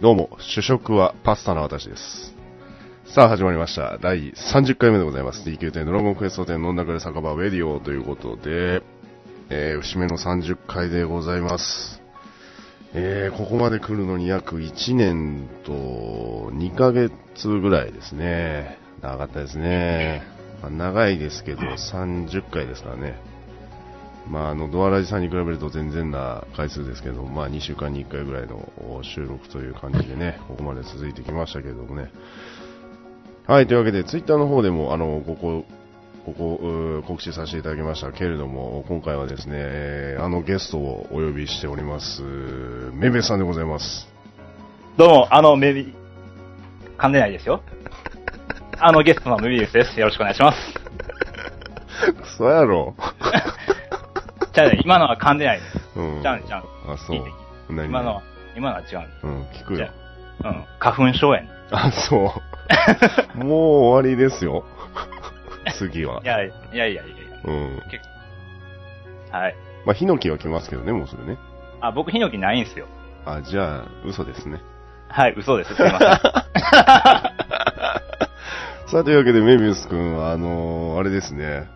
どうも、主食はパスタの私です。さあ、始まりました。第30回目でございます。DQ 店ドラゴンクエスト店飲んだくれ酒場ウェディオということで、えー、節目の30回でございます。えー、ここまで来るのに約1年と2ヶ月ぐらいですね。長かったですね。まあ、長いですけど、30回ですからね。まあ、あの、ドアラジさんに比べると全然な回数ですけど、まあ、2週間に1回ぐらいの収録という感じでね、ここまで続いてきましたけどもね。はい、というわけで、ツイッターの方でも、あの、ここ、ここ、う告知させていただきましたけれども、今回はですね、えーあのゲストをお呼びしております、めめさんでございます。どうも、あの、メビ、噛んでないですよ。あの、ゲストのメビウスです。よろしくお願いします。そうやろ。じゃあね、今のは噛んでないです。うん。じゃあね、じゃあ、あ、そいいう今のは、今のは違うんでうん、聞くじよゃ。うん。花粉症やねあ、そう。もう終わりですよ。次は。いやいやいやいやいやうん。はい。まあ、ヒノキは来ますけどね、もうそれね。あ、僕、ヒノキないんすよ。あ、じゃあ、嘘ですね。はい、嘘です。すいません。さあ、というわけで、メビウス君は、あのーあれですね、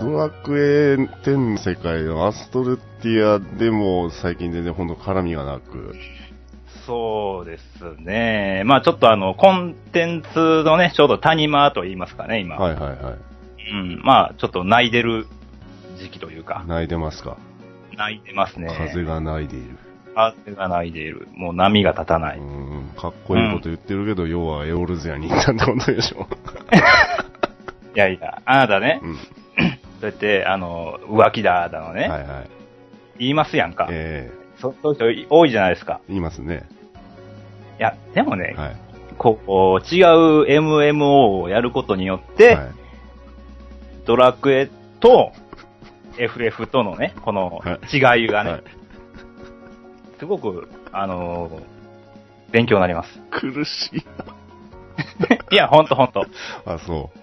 ドラクエ10の世界のアストルティアでも最近全然ほんと絡みがなく、そうですね。まあちょっとあの、コンテンツのね、ちょうど谷間と言いますかね、今。はいはいはい。うん。まあちょっと泣いてる時期というか、泣いてますか？泣いてますね。風が泣いている。風が泣いている。もう波が立たない。うん、かっこいいこと言ってるけど、要はエオルゼアに行ったってことでしょ。いやいや、あなたね、うん。そうやって、あの、浮気だ、だのね、はいはい。言いますやんか。えそそういう人多いじゃないですか。え言いますね。いや、でもね、はい。こう、違う MMO をやることによって、はいドラクエと FF とのね、このは違いがね、はいすごく、あのー勉強になります。苦しい。いや、ほんとほんと。あ、そう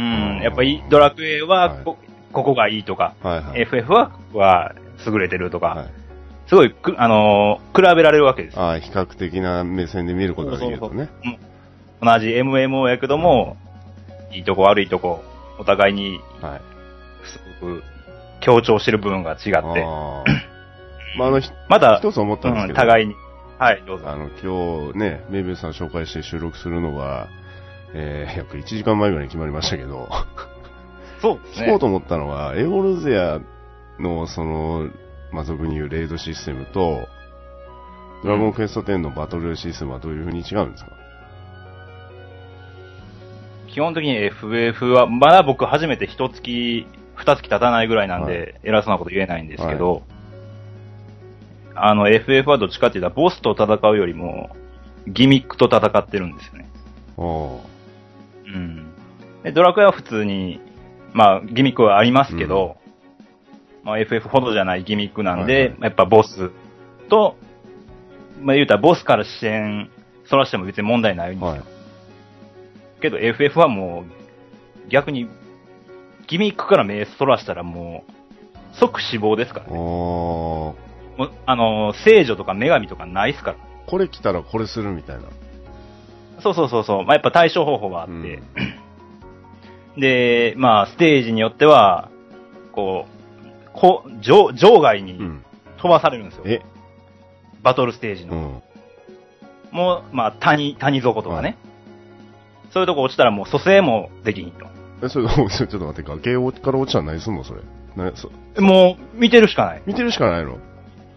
ん、やっぱりドラクエはこ、ここがいいとか、う。はいはい。FF は、は優れてるとか、はい、すごいく、あのー比べられるわけです。あ比較的な目線で見ることができるとね。同じ MMO やけども、いいとこ悪いとこ、お互いにはい。すごく強調してる部分が違って、まあ、あの、ひまだ、一つ思ったんですうん、けど、互いに。はい、どうぞ。あの、今日ね、メイビューさん紹介して収録するのが、えー、約1時間前ぐらいに決まりましたけど、そうね。聞こうと思ったのは、エオルゼアの、その、まあ、俗に言うレイドシステムと、ドラゴンクエスト10のバトルシステムはどういう風に違うんですか、基本的に FF は、まだ僕初めて一月、二月経たないぐらいなんで、偉そうなこと言えないんですけど、あの、FF はどっちかっていうと、ボスと戦うよりも、ギミックと戦ってるんですよね。おーうん。で、ドラクエは普通に、まあ、ギミックはありますけど、まあ、FF ほどじゃないギミックなんで、はいはいやっぱボスと、まあ、言うたらボスから視線、そらしても別に問題ないんですよ。はい。けど FF はもう、逆に、ギミックから目そらしたらもう、即死亡ですからね。もうあの、聖女とか女神とかないっすから。これ来たらこれするみたいな。そうそうそうそう。まあ、やっぱ対処方法があって。うん で、まあ、ステージによっては、こう、こう場場外にうん。飛ばされるんですよ。え、バトルステージの。うん。もう、まあ、谷、谷底とかね。そういうとこ落ちたらもう蘇生もできひんと。え、それ、ちょっと待って、崖から落ちたら何すんのそれ。なそもう、見てるしかない。見てるしかないの？も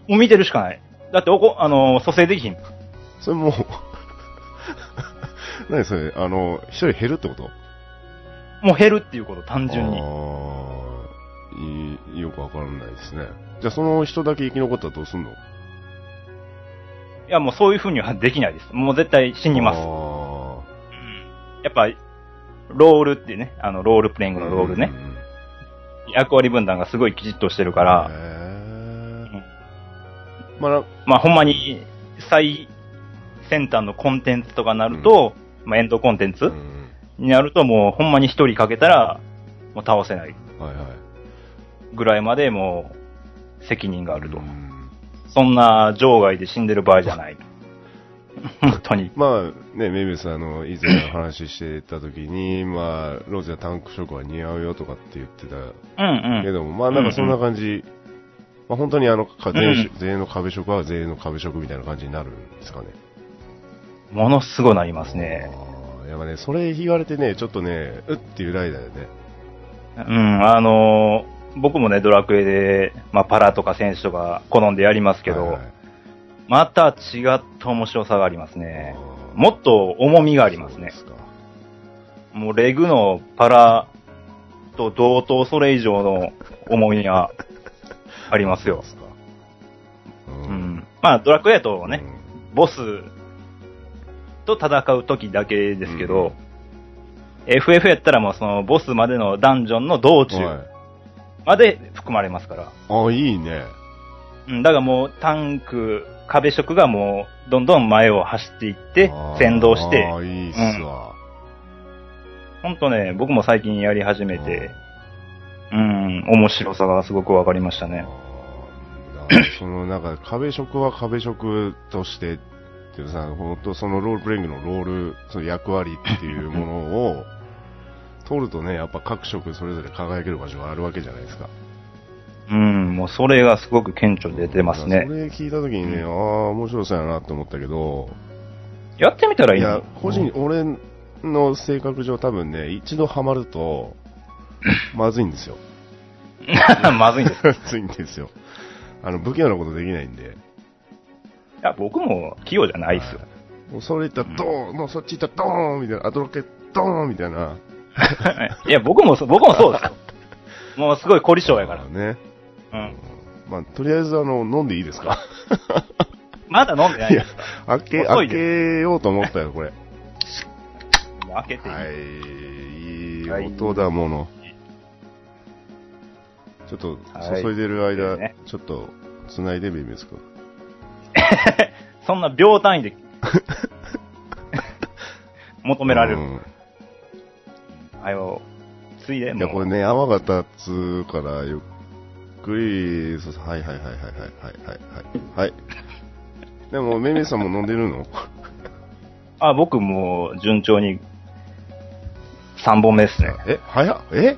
う見てるしかない。だっておこ、あの、蘇生できひん。それもう、何それ、あの、一人減るってこと？もう減るっていうこと、単純に。あーいいよくわからないですね。じゃあその人だけ生き残ったらどうすんの？いや、もうそういう風にはできないです。もう絶対死にます。あうんやっぱ、ロールってね、あの、ロールプレインーグのロールねう。んうんうん役割分担がすごいきちっとしてるから、まあな、まあほんまに最先端のコンテンツとかになると、まあエンドコンテンツうんになるともうほんまに一人かけたら、もう倒せない。ぐらいまでもう責任があると。うんそんな場外で死んでる場合じゃないと。本当に。まあね、メビウスあの、以前話してた時に、まあ、ローズやタンクショックは似合うよとかって言ってたうんうん。けども、まあなんかそんな感じ、まあ本当にあの、全員の壁色は全員の壁色みたいな感じになるんですかね。ものすごいなりますね。やっぱね、それ言われてね、ちょっとね、うっていうライダーよね。うん、あのー僕もね、ドラクエで、まあ、パラとか選手とか好んでやりますけど、はいはいまた違った面白さがありますね。もっと重みがありますねそう。ですかもうレグのパラと同等それ以上の重みがありますよ そうで。すか。ううん。まあ、ドラクエとね、ボスと戦う時だけですけど、FF やったらもうそのボスまでのダンジョンの道中はい。まで含まれますから。あ、いいね。うん、だからもうタンク、壁色がもうどんどん前を走っていって先導してあ、ーいいっすわ。ほんとね、僕も最近やり始めて、うん、面白さがすごくわかりましたね。そのなんか壁色は壁色としてっていうさ、本当そのロールプレイングのロール、その役割っていうものを 取るとね、やっぱ各色それぞれ輝ける場所があるわけじゃないですか。うん、もうそれがすごく顕著で出ますね。それ聞いた時にね、ああ、面白そうやなって思ったけど、やってみたらいいのいや、個人、俺の性格上多分ね、一度ハマると、まずいんですよ。まずいんです。いまずいんですよ。あの、不器用なことできないんで。や、僕も器用じゃないっすよ。もうそれ言ったらドーン、もうそっち行ったらドーンみたいな、アドロケドーンみたいな。いや、僕もそ、僕もそうですよ。もうすごい凝り性やから。ね。うん。まあ、とりあえずあの、飲んでいいですか？まだ飲んでないいやです。、開け、遅い開けでようと思ったよ、これ。開けていい、はい、いいはい音だもの。ちょっと、はい注いでる間、ちょっと、繋いでみますか。そんな秒単位で 求められる。うんはよ、ついで、もういや、これね、泡が立つから、ゆっくり、はいはいはいはいはいはいはい。はい。でも、めめさんも飲んでるの？あ、僕もう順調に3本目ですね。え早っえ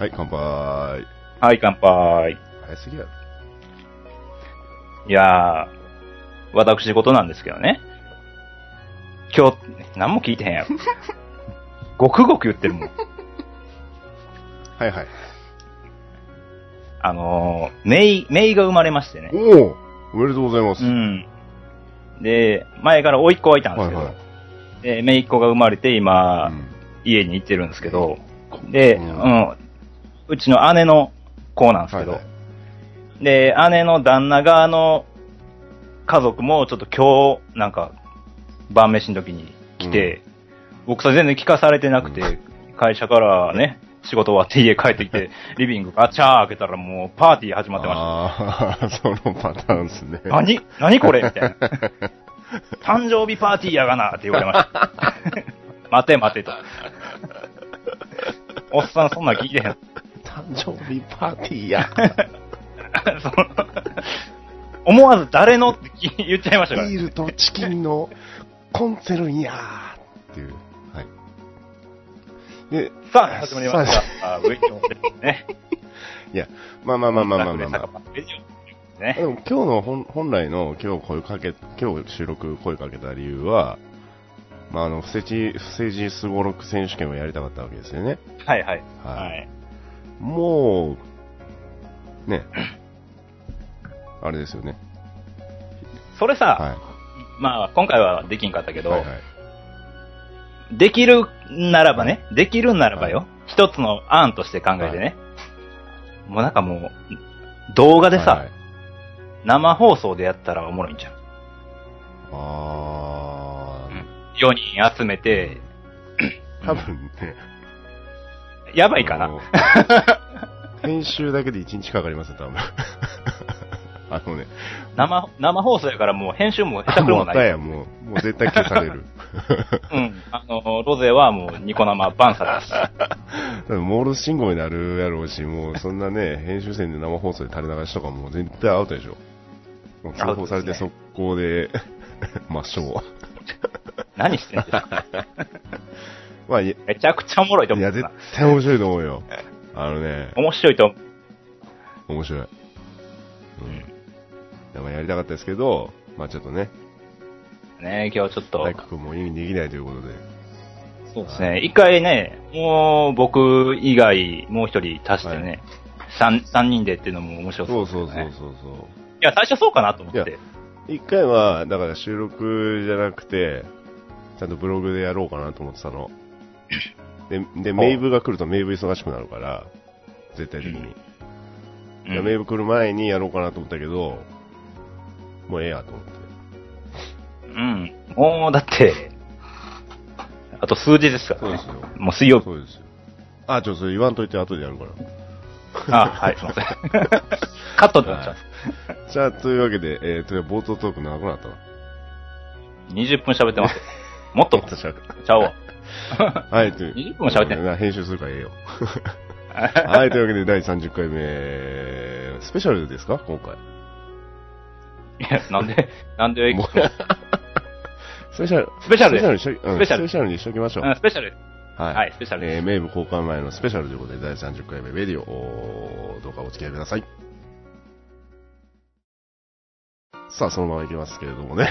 はい、乾杯。はい、乾杯。早すぎやろ。いやー、私事なんですけどね。今日、何も聞いてへんやろ。ごくごく言ってるもん。はいはい。あのー、メイ、メイが生まれましてね。おおおめでとうございます。うん。で、前から甥っ子がいたんですけど、はいはいで、姪っ子が生まれて今、うん家に行ってるんですけど、で、ううんん、うちの姉の子なんですけど、はいで、姉の旦那側の家族もちょっと今日、なんか、晩飯の時に来て、僕それ全然聞かされてなくて、う会社からね、仕事終わって家帰ってきて、リビングガチャー開けたらもうパーティー始まってましああ、そのパターンですね。た。何？何これ？みたいな。誕生日パーティーやがなって言われました。待て待てと。おっさんそんなん聞いてへん。誕生日パーティーや。その思わず誰のって聞言っちゃいましたから。ビールとチキンのコンセルンやーっていう。はい。で、さあ、始まりましさた。あ、ウェイトですね。いや、まあまあまあまあまあまあ、まあ。ね。でも今日の本本来の今日声かけ、今日収録声かけた理由は、まああの、不正地、不正地すごろく選手権をやりたかったわけですよね。はいはい。はいはい。もう、ね、あれですよね。それさ、はまあ、今回はできんかったけい。ど、はいはい。できるならばね、できるならばよ、一つの案として考えてね、もうなんかもう、動画でさ、はいはい生放送でやったらおもろいんじゃん。あ4人集めて、ー、多分ね、やばいかな。編集だけで1日かかりますよ、多分。あのね、生、生放送やからもう編集も下手くれもない。もったや、もう、もう絶対消される。うん。あの、ロゼはもうニコ生バンサ だし。モールス信号になるやろうし、もうそんなね、編集線で生放送で垂れ流しとかもう絶対アウトでしょ。もう通報されて速攻で 抹消は。何してんですか？まあ、いめちゃくちゃおもろいといや、絶。対面白いと思うよ。あのね、面白いと思う。面白い。うん。でもやりたかったですけど、まあちょっとね、ね今日ちょっと大、工君も意味できないということで。そうですね。一回ね、もう僕以外もう一人足してね、三、三人でっていうのも面白そそううですよね。そうそうそうそう。いや、最初そうかなと思って。一回は、だから収録じゃなくて、ちゃんとブログでやろうかなと思ってたの。で、で、メイブが来るとメイブ忙しくなるから、絶対的に。うんでメイブ来る前にやろうかなと思ったけど、もうええやと思って。うん。もう、だって、あと数日ですからね。そうですよ。もう水曜日。そうですよ。あ、ちょ、それ言わんといて後でやるから。あ、はい、すいません。カットでなっちゃう。じゃあ、というわけで、えー、と、冒頭トーク長くなったな。20分喋ってますよ。もっと、私はちゃうわ。はい、という。20分も喋ってんな編集するからええよ。はい、というわけで第30回目、スペシャルですか？今回。いや、なんで、なんで、スペシャル。スペシャルにしうんスペシャルスペシャルにしときましょう。うん、スペシャル。はい。はいスペシャルえー、名部公開前のスペシャルということで、第30回目、レディオ、どうかお付き合いください。さあ、そのままいきますけれどもね。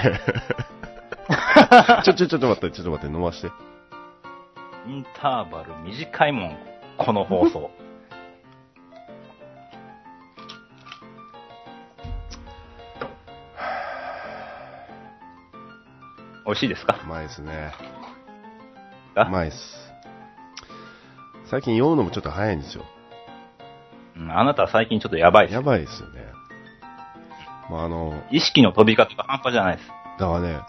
ちょ、ちょ、ちょっと待って、ちょっと待って、飲まして。インターバル短いもん、この放送。美味しいですか？うまいですね。あ？うまいっす。最近酔うのもちょっと早いんですよ。うん、あなたは最近ちょっとやばいですや。ばいですよね。まあ、あの、意識の飛び方が半端じゃないです。だからね、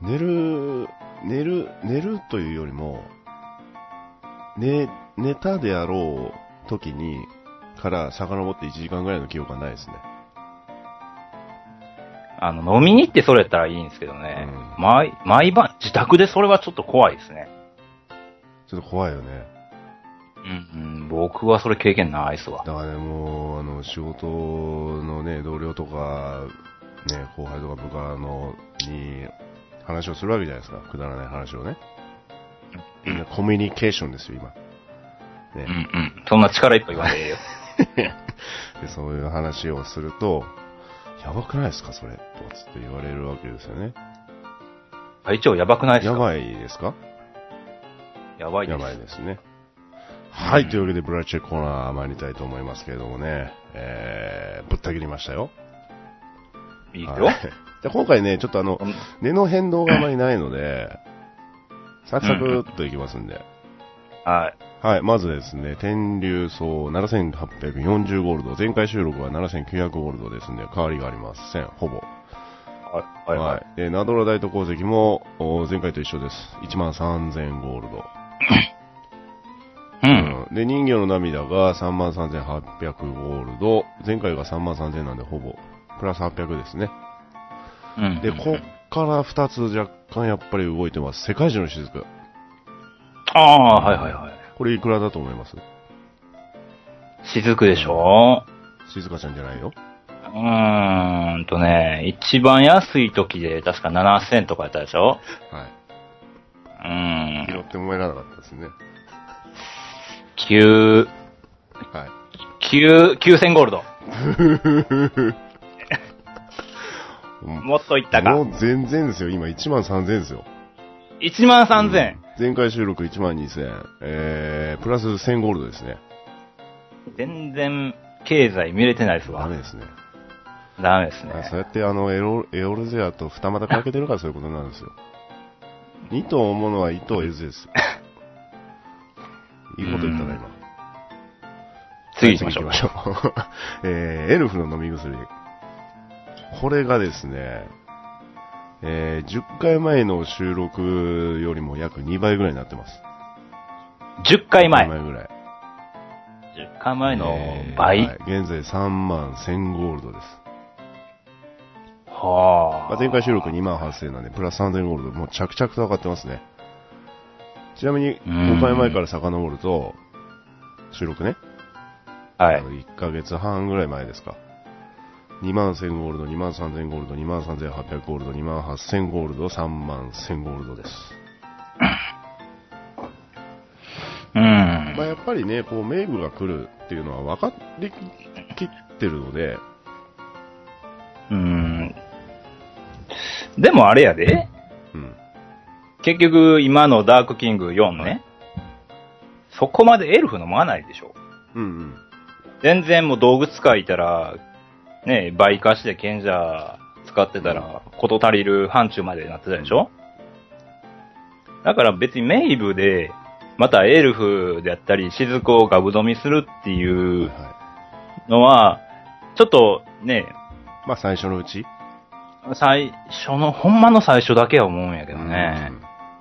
寝る、寝る、寝るというよりも、寝、寝たであろう時に、から遡って1時間ぐらいの記憶がないですね。あの、飲みに行ってそれやったらいいんですけどね。うん毎、毎晩自宅でそれはちょっと怖いですね。ちょっと怖いよね。うん、うん、僕はそれ経験ないっすわ。だからね、もう、あの、仕事のね、同僚とか、ね、後輩とか部下の、に、話をするわけじゃないですか。くだらない話をね。みんなコミュニケーションですよ、今。うん、うね。ん。そんな力いっぱい言わんでええよ。で、そういう話をすると、やばくないですか、それ。とかつって言われるわけですよね。会長やばくないですか？やばいですか？やばいです。やばいですね。はい、というわけで、ブラチェコーナー参りたいと思いますけれどもね、えー、ぶった切りましたよ。いいよ。はいで今回ね、ちょっとあの、うん値の変動があまりないので、サクサクっといきますんで。はい。はい、まずですね、天竜層7840ゴールド、前回収録は7900ゴールドですんで、変わりがありません、ほぼ。はい。はい。はい。で、ナドラ大都鉱石も、お前回と一緒です。1万3000ゴールド。うん。うんで、人魚の涙が3万3800ゴールド、前回が3万3000なんで、ほぼ、プラス800ですね。うん。で、こっから2つ若干やっぱり動いてます。世界中の雫。ああ、はいはいはい。これいくらだと思います？雫でしょ？静香ちゃんじゃないよ。うーんとね、一番安い時で確か7000とかやったでしょ？はい。うーん。拾ってもらえなかったですね。9、はい。9、9000ゴールド。も もっといったか。う全然ですよ。今1万3000ですよ。1万3000。前回収録1万2000。えー、プラス1000ゴールドですね。全然経済見れてないですわ。ダメですね。ダメですあそうね。やってあのエロ、エオルゼアと二股かけてるからそういうことなんですよ。二頭思うのは一頭得ずですよ。いいこと言ったな、今。次行きましょう。ょう。えー、エルフの飲み薬。これがですね、えー、10回前の収録よりも約2倍ぐらいになってます。10回前2。倍ぐらい。10回前のえー倍。はい現在3万1000ゴールドです。はあ。まあ、前回収録2万8000なんで、プラス3000ゴールド、もう着々と上がってますね。ちなみに、うん5回前から遡ると、収録ね、はいあ。の1ヶ月半ぐらい前ですか。2万1000ゴールド、2万3000ゴールド、2万3800ゴールド、2万8000ゴールド、3万1000ゴールドです。うん。まあ、やっぱりね、こう、名部が来るっていうのは分かりきってるので、うん。でもあれやで。うん。結局、今のダークキング4ね。そこまでエルフ飲まないでしょ。うんうん。全然もう道具使いたら、ね、倍化して賢者使ってたら、こと足りる範疇までなってたでしょ？だから別にメイブで、またエルフであったり、雫をガブ飲みするっていうはのは、ちょっとね、い。まあ、最初のうち？最初の、ほんまの最初だけは思うんやけどね。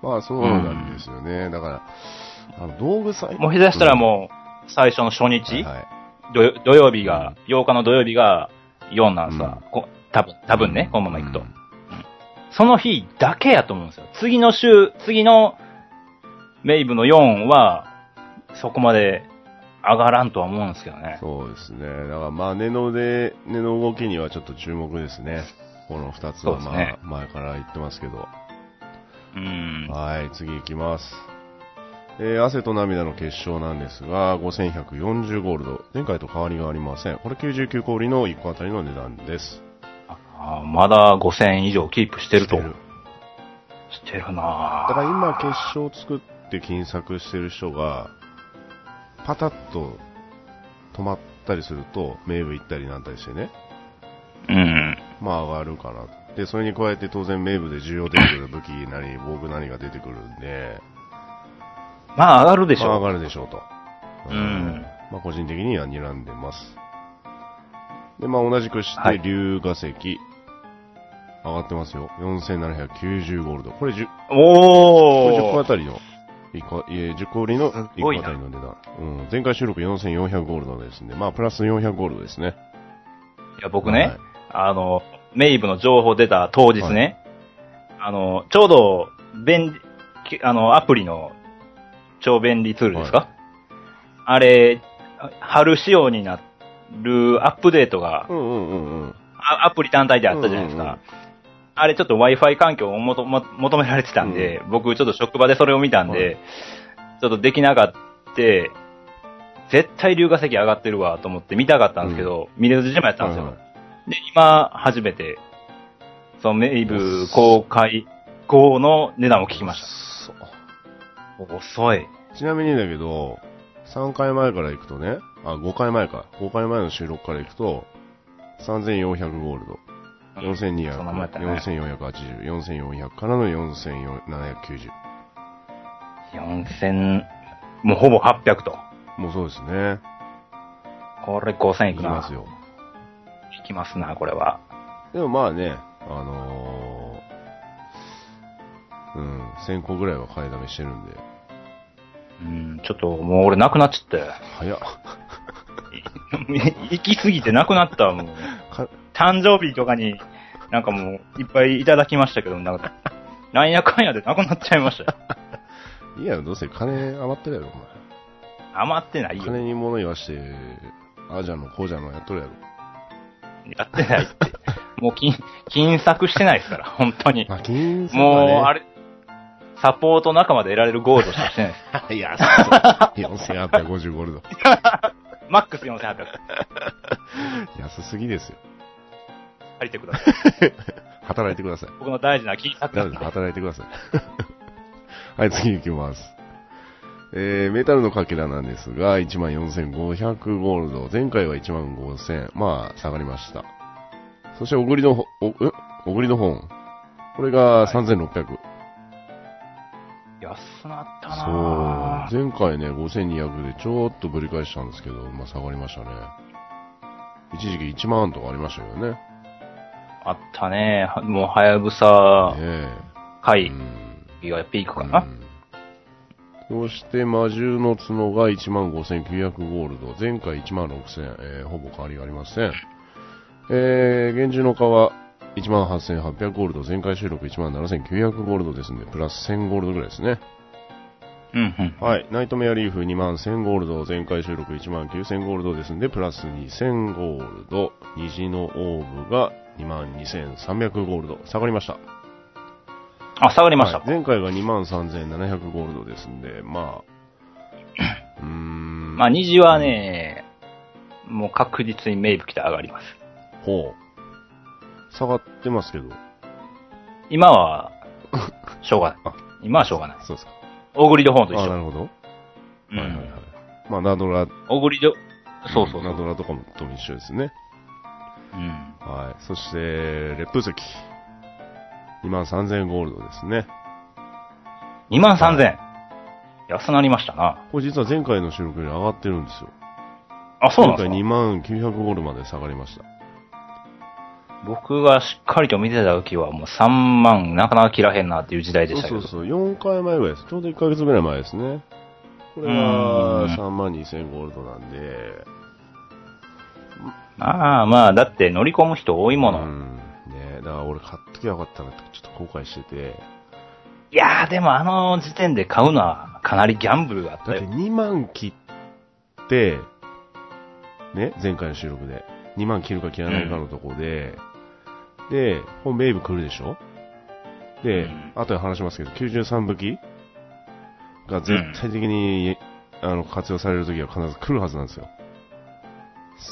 うん。まあ、そうなんですよね。だから、あの、道具さえ。もう下手したらもう、最初の初日、はいはい。土土曜日が、8日の土曜日が4なんさ、こ多分、多分ね、このまま行くと。うんその日だけやと思うんですよ。次の週、次のメイブの4は、そこまで上がらんとは思うんですけどね。そうですね。だからまあ、根ので、根の動きにはちょっと注目ですね。この二つはまあ、前から言ってますけど。うん。はい、次行きます。えー、汗と涙の結晶なんですが、5140ゴールド。前回と変わりがありません。これ99小売の1個あたりの値段です。あまだ5000以上キープしてると。してるしてるなだから今結晶作って金策してる人が、パタッと止まったりすると、名部行ったりなんたりしてね、うん。まあ上がるかなと。で、それに加えて当然名部で需要出てくる武器なり、防具なりが出てくるんで、まあ上がるでしょ。まあ上がるでしょうと。うんまあ個人的には睨んでます。で、まあ同じくして、はい龍河石、上がってますよ。4790ゴールド。これ10、これ10個おー。あたりの、一個、いえ、10個売りのす1ごいな個あたりの値段。うん。前回収録4400ゴールドですんで、まあプラス400ゴールドですね。いや、僕ね、はいあの、メイブの情報出た当日ね、あの、ちょうど、便あの、アプリの超便利ツールですか、あれ、春仕様になるアップデートが、うんうんうんアプリ単体であったじゃないですか。うんうんうん。あれちょっと Wi-Fi 環境を求められてたんで、僕ちょっと職場でそれを見たんで、はい。ちょっとできなかって、絶対龍河石上がってるわと思って見たかったんですけど、見れずじまやったんですよ。はいはいで、今、初めて、そのメイブ公開後の値段を聞きました。遅い。ちなみにだけど、3回前から行くとね、あ、5回前か。5回前の収録から行くと、3400ゴールド。4200、そんなもんやったね4480、4400からの4790。4000、もうほぼ800と。もうそうですね。これ5000いくな。いきますよ。いきますな、これは。でもまあね、あのー、うん、1000個ぐらいは買いだめしてるんで、うん、ちょっともう俺なくなっちゃったよ。早っ。行き過ぎてなくなったわもう。か誕生日とかに、なんかもう、いっぱいいただきましたけど、なんか、なんやかんやでなくなっちゃいましたよ。いいやろ、どうせ金余ってるやろ、余ってないお前。よ。金に物言わして、ああじゃの、こうじゃのやっとるやろ。やってないって。もう金、金策してないですから、本当に。まあ、金属もう、あれ、サポート仲間で得られるゴールドしかしてないです。いや、4850ゴールド。マックス4800。安すぎですよ。借りてください。働いてください。僕の大事な金策ダメです。働いてください。はい、次行きます。えー、メタルのかけらなんですが、14,500ゴールド。前回は15,000。まあ、下がりました。そして、おぐりのほ、お、え？おぐりの本。これが3,600。安なったそう前回ね、5200でちょっとぶり返したんですけど、まあ下がりましたね。一時期1万とかありましたけどね。あったね。はもう、はやぶさ。回うんがピークかな。うんそして魔獣の角が15,900ゴールド。前回16,000、えーほぼ変わりがありません。えー、厳重の皮18,800ゴールド。前回収録17,900ゴールドですね。プラス1000ゴールドぐらいですね。うん、うん。はい。ナイトメアリーフ2万1000ゴールド、前回収録1万9000ゴールドですんで、プラス2000ゴールド、虹のオーブが2万2300ゴールド、下がりました。あ、下がりました。はい前回が2万3700ゴールドですんで、まあ、うーん。まあ、虹はね、もう確実にメイブ来て上がります。ほう。下がってますけど。今は、しょうがない あ。今はしょうがない。そうですか。オグリドホーンと一あ、な緒。るほど。うんはいはいはい。まあ、ナドラ、オグリド、そうそう。ナドラとかもとも一緒ですね。うん。はい。そして、烈風石。2万3000ゴールドですね。2万3000。安なりましたな。これ実は前回の収録より上がってるんですよ。あ、そうなん前回ですか2万900ゴールまで下がりました。僕がしっかりと見てた時はもう3万なかなか切らへんなっていう時代でしたけど。そうそうそう。4回前ぐらいです。ちょうど1ヶ月ぐらい前ですね。これはうん3万2000ゴールドなんで、まあまあ、だって乗り込む人多いもの。うん。ねだから俺買っときゃよかったなってちょっと後悔してて。いやーでもあの時点で買うのはかなりギャンブルがあっただってよ。2万切って、ね、前回の収録で。2万切るか切らないかのとこで、で、本ベイブ来るでしょ？で、うん。後で話しますけど、93武器が絶対的に、あの活用されるときは必ず来るはずなんですよ。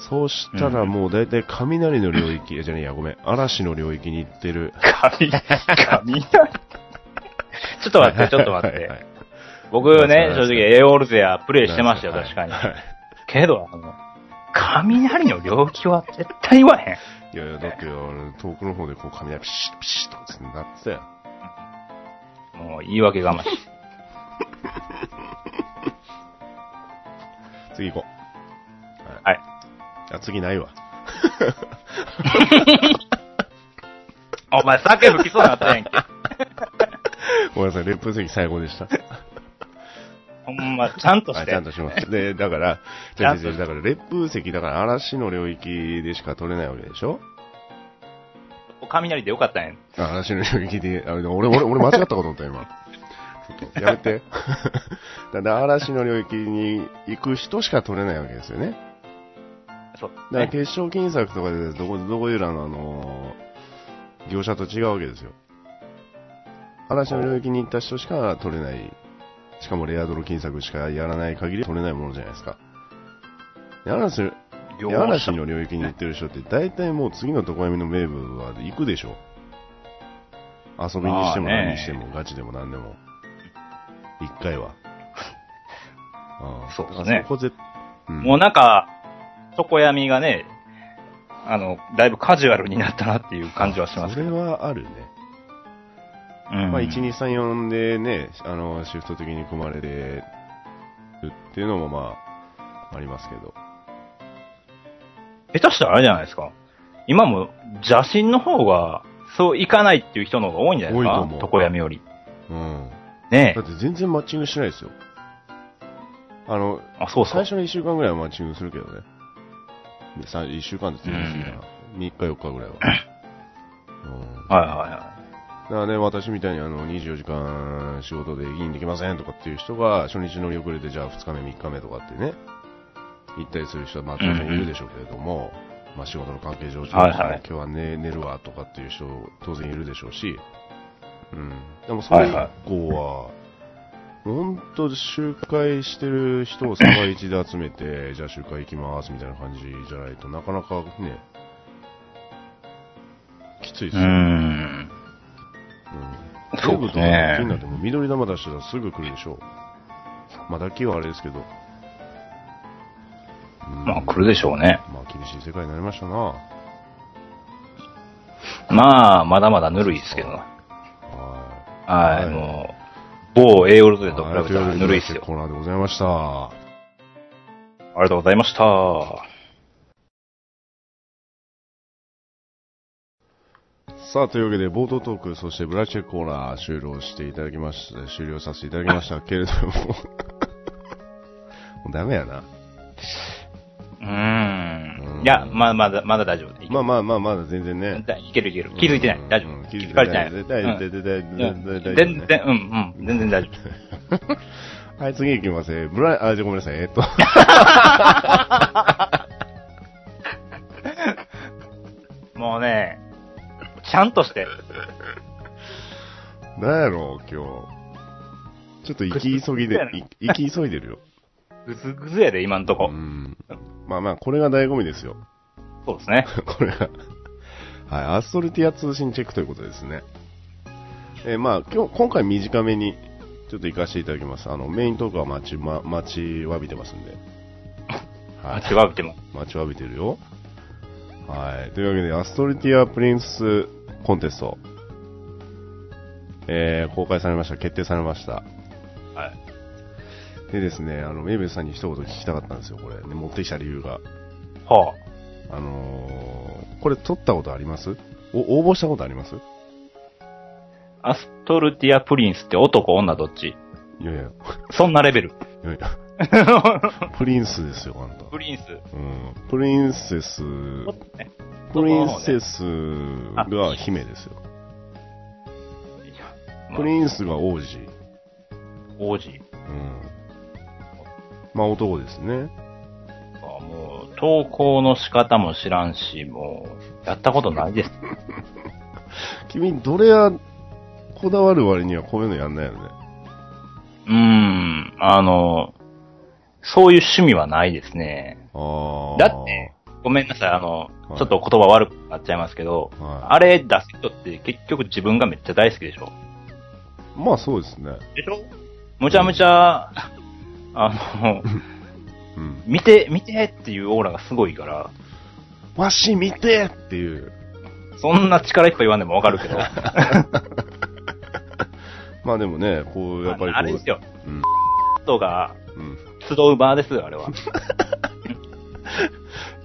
そうしたらもう大体雷の領域、えじゃねえや、ごめん、嵐の領域に行ってる。神、神。ちょっと待って、ちょっと待って。はい。はい。僕ね、正直エオールゼアプレイしてましたよ、はい。確かに。はい。けど、あの、雷の領域は絶対言わへん。いやいや、だって、あの遠くの方でこう雷ピシッピシッとかなってたよ。もう言い訳がましい。次行こう。はい。あ、次ないわ。お前酒吹きそうになったやんけ。ごめんなさい、烈風石最後でした。ほんま、ちゃんとはい、して。ちゃんとします。で、だから、だから、烈風石、だから嵐の領域でしか取れないわけでしょ？雷でよかったんやん。あ嵐の領域で、あ俺、俺、俺間違ったこと思った、今。やめて。だから、嵐の領域に行く人しか取れないわけですよね。そう。だから、ね、決勝金策とかで、どこ、どこいうらの、あのー業者と違うわけですよ。嵐の領域に行った人しか取れない。しかもレアドロ金策しかやらない限り取れないものじゃないですか。で嵐の業で嵐者の領域に行ってる人って大体もう次の常闇の名部は行くでしょ。遊びにしても何にしても、ガチでも何でも。一回は。ああそうですねそこぜ、うんもうなんか、底闇がね、あの、だいぶカジュアルになったなっていう感じはしますそれ。はあるね。うんまあ、1、2、3、4でね、あの、シフト的に組まれてるっていうのもまあ、ありますけど。下手したらあれじゃないですか。今も邪神の方が、そういかないっていう人の方が多いんじゃないですか多いと思う床闇より。うん。ねだって全然マッチングしないですよ。あの、え。あ、そうそう。最初の1週間ぐらいはマッチングするけどね。1週間って言ってるんですか3日4日ぐらいは。うんはいはいはだからね、私みたいにあの、24時間仕事で議員できませんとかっていう人が、初日乗り遅れて、じゃあ2日目、3日目とかってね、行ったりする人は、まあ当然いるでしょうけれども、まあ仕事の関係上、はいはい今日は寝寝るわとかっていう人、当然いるでしょうし、うん。でもそれ以降は、本当集会してる人を騒一で集めて、じゃあ集会行きますみたいな感じじゃないとなかなかね、きついですよ。ーん。うんそうですね気になっても緑玉出したらすぐ来るでしょう。まあ、打球はあれですけど。うんまあ来るでしょうね。まあ、厳しい世界になりましたな。まあ、まだまだぬるいですけど。ははい、はいもう、某 A オルトい。でと比べたらぬるいっすよ。コーナーでございました。ありがとうございました。さあ、というわけで、冒頭トーク、そしてブラチェコーナー終了していただきました、終了させていただきました けれども、もうダメやな。うーうんん。いや、まだまだ、まだ大丈夫。まあまあまあ、まだ全然ね。だいけるいける。気づいてない。大丈夫。うん気づかれてない。絶対、うん絶対、絶対、うん絶対、全然、うん、うん、全然大丈夫。はい、次行きます。えーブライあ、じゃあごめんなさい。えーっと。もうね、ちゃんとして。なんやろう、今日。ちょっと行き急ぎで、い行き急いでるよ。ぐずぐずやで、今んとうこ。ん。まあまあ、これが醍醐味ですよ。そうですね。これが。はい、アストルティア通信チェックということですね。えーまあ、今日、今回短めに、ちょっと行かせていただきます。あの、メイントークは待ち、ま、待ちわびてますんで。はあ、い。違うっても。待ちわびてるよ。はい。というわけで、アストルティアプリンスコンテスト、えー、公開されました。決定されました。はい。でですね、あの、メイベルさんに一言聞きたかったんですよ、これ。ね持ってきた理由が。はあのー、これ撮ったことあります？お、応募したことあります？あ。アストルティアプリンスって男女どっち？いやいや、いそんなレベル。やいや、プリンスですよ、あんた。プリンス。うん。プリンセス、ねプリンセスが姫ですよ。まあプリンスが王子。王子。うん。まあ男ですね。あもう、投稿の仕方も知らんし、もう、やったことないです。君、どれや、こだわる割にはこういうのやんないよね。うーん、あの、そういう趣味はないですね。ああ。だって、ごめんなさい、あの、はいちょっと言葉悪くなっちゃいますけど、はあれ出す人って結局自分がめっちゃ大好きでしょい。まあそうですね。でしょ？むちゃむちゃ、あの、うん。見て、見てっていうオーラがすごいから、わし見てっていう。そんな力いっぱい言わんでもわかるけど、まあでもね、こう、やっぱりこう。あれですよ、うん。人がうん。集う場ですよ、あれは。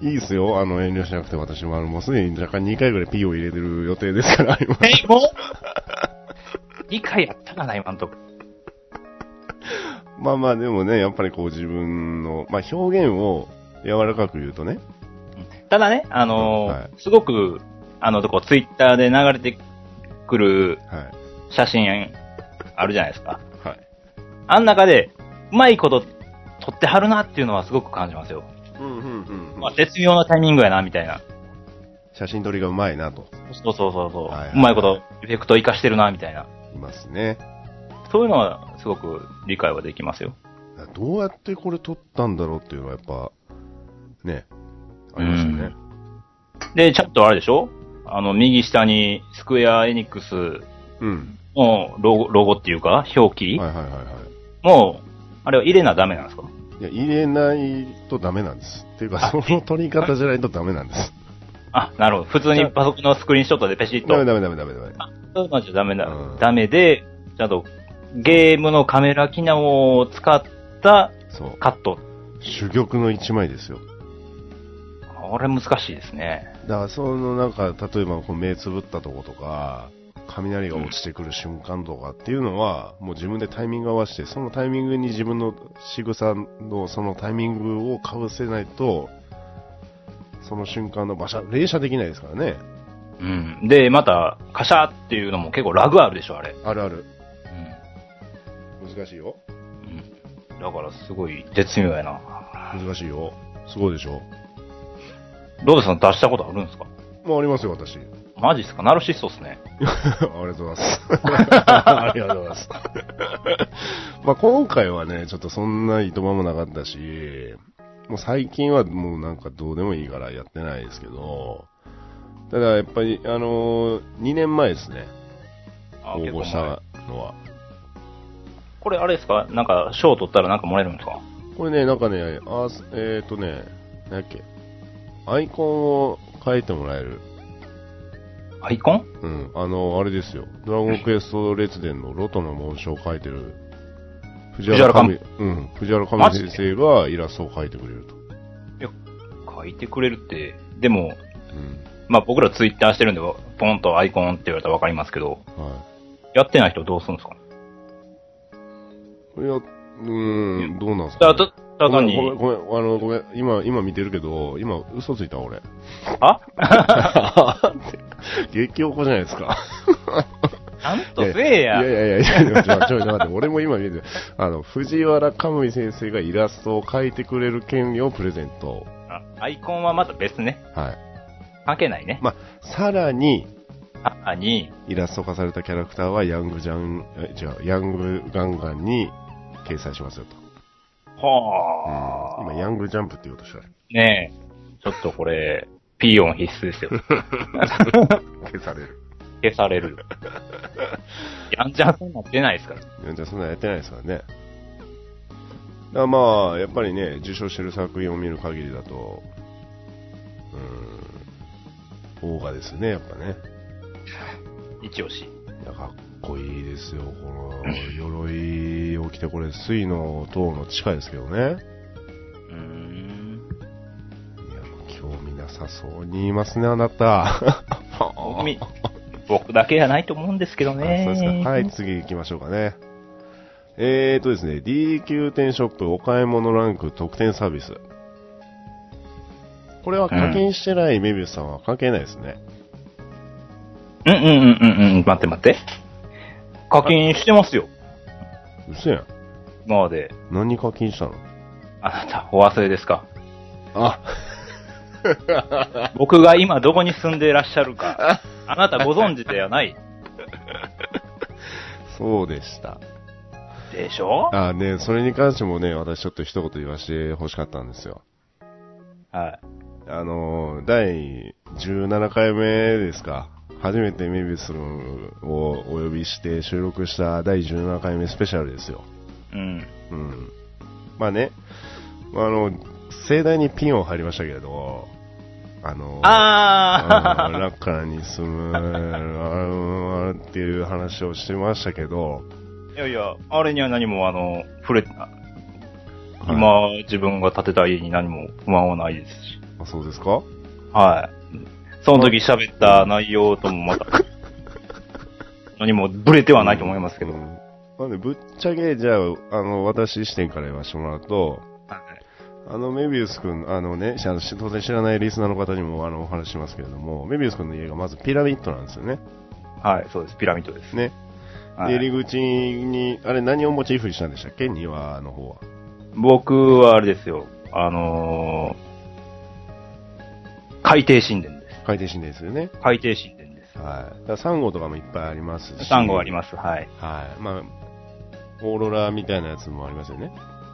いいですよ。あの、遠慮しなくて私も、あの、もうすでに若干2回ぐらい P を入れてる予定ですから、今。え、もう？理解やったかな、今んとこ。まあまあ、でもね、やっぱりこう自分の、まあ表現を柔らかく言うとね。ただね、あのーはいすごく、あの、とこ、ツイッターで流れてくるはい。写真あるじゃないですか。はい。あん中で、うまいこと撮ってはるなっていうのはすごく感じますよ。うん、うん、うんまあ、絶妙なタイミングやな、みたいな。写真撮りがうまいなと、そうそうそうそう。はいはいはいうまいこと、エフェクト活かしてるな、みたいな。いますね。そういうのは、すごく理解はできますよ。どうやってこれ撮ったんだろうっていうのはやっぱ、ね、ありますよね。で、ちゃんとあれでしょ？あの、右下に、スクエアエニックスうん。のロゴ、ロゴっていうか、表記、はいはいはいはい。もう、あれは入れなダメなんですか？いや、入れないとダメなんです。っていうか、あその撮り方じゃないとダメなんです。あ、なるほど。普通にパソコンのスクリーンショットでペシッと。ダメダメダメダメダメ。そういうのじゃダメだ、うんダメで、ちゃんとゲームのカメラ機能を使った。カット。珠玉の一枚ですよ。これ難しいですね。だから、そのなんか、例えばこう目つぶったとことか、雷が落ちてくる瞬間とかっていうのは、もう自分でタイミング合わせて、そのタイミングに自分の仕草のそのタイミングをかぶせないと、その瞬間の場所、連射できないですからね。うん。で、また、カシャーっていうのも結構ラグあるでしょ、あれ。あるある。う難しいよ。ん。うん。だからすごい絶妙やな。難しいよ。すごいでしょ。ロードさん出したことあるんですか？もうありますよ、私。マジっすか？ナルシストっすね。ありがとうございます。ありがとうございます。まあ今回はね、ちょっとそんな意図もなかったし、もう最近はもうなんかどうでもいいからやってないですけど、ただやっぱり、あのー、2年前ですね、あ応募した前のは。これあれですか？なんか、賞取ったらなんかもらえるんですか？これね、なんかね、あえっ、ー、とね、なんだっけ、アイコンを変えてもらえる。アイコン？うん、あの、あれですよ。ドラゴンクエスト列伝のロトの紋章を描いてる、藤原神、うん、藤原神先生がイラストを描いてくれると。書いてくれるって、でも、うん。まあ僕らツイッターしてるんで、ポンとアイコンって言われたらわかりますけど、はやってない人どうするんですか？い。いや、うーん、どうなんですか、ただ、ただごめん、に、ごめん、ごめん、あの、ごめん、今、今見てるけど、今、嘘ついた俺。あ？激おこじゃないですか。ゃんとせえや。いやいやいや、ちょ、ちょ、ちょ、待って、俺も今見てる。あの、藤原かむい先生がイラストを描いてくれる権利をプレゼント。あアイコンはまた別ね。はい。関係ないね。まあ、さらに、あ、に、イラスト化されたキャラクターはヤングジャン、え違う、ヤングガンガンに掲載しますよと。はあ、今、ヤングジャンプって言おうとしたら、ねえ。ちょっとこれ、ピーヨン必須ですよ。消される。消される。やんちゃんそんなん出ないですから。いやじゃあそんなやってないですからね。だからまあ、やっぱりね、受賞してる作品を見る限りだと、うーん、オーガですね、やっぱね。一押し。いや、かっこいいですよ、この、鎧を着て、これ、水の塔の地下ですけどね。さそうに言いますね、あなた。僕み、僕だけじゃないと思うんですけどあそうですね。か。はい、次行きましょうかね。えーとですね、DQ 店ショップお買い物ランク特典サービス。これは課金してないメビウスさんは関係ないですね。うんうんうんうんうん。待って待って。課金してますよ。嘘やん。今まで。何課金したの？あなた、お忘れですか？あ、僕が今どこに住んでいらっしゃるか、あなたご存知ではない。そうでした。でしょ？あね、それに関してもね、私ちょっと一言言わせて欲しかったんですよ。はい。あのー、第17回目ですか。初めてメビウスをお呼びして収録した第17回目スペシャルですよ。うん。うん。まあね、あの、盛大にピンを入りましたけれど、あの、あうんラッカーに住む、あのっていう話をしてましたけど、ーいやいや、あれには何もあの、触れ、はい今、自分が建てた家に何も不満はないですし。あそうですか？はい。その時喋った内容ともまた、何もブレてはないと思いますけど。うんまあね、ぶっちゃけ、じゃあ、あの、私視点から言わせてもらうと、はいあの、メビウス君、あのね、当然知らないリスナーの方にもあのお話ししますけれども、メビウス君の家がまずピラミッドなんですよね。はい、そうです。ピラミッドです。ね。はいで、入り口に、あれ何をモチーフにしたんでしたっけ？庭の方は。僕はあれですよ。あのー、海底神殿です。海底神殿ですよね。海底神殿です。はい。だサンゴとかもいっぱいありますし。サンゴあります。はい。はい。まあ、オーロラみたいなやつもありますよね。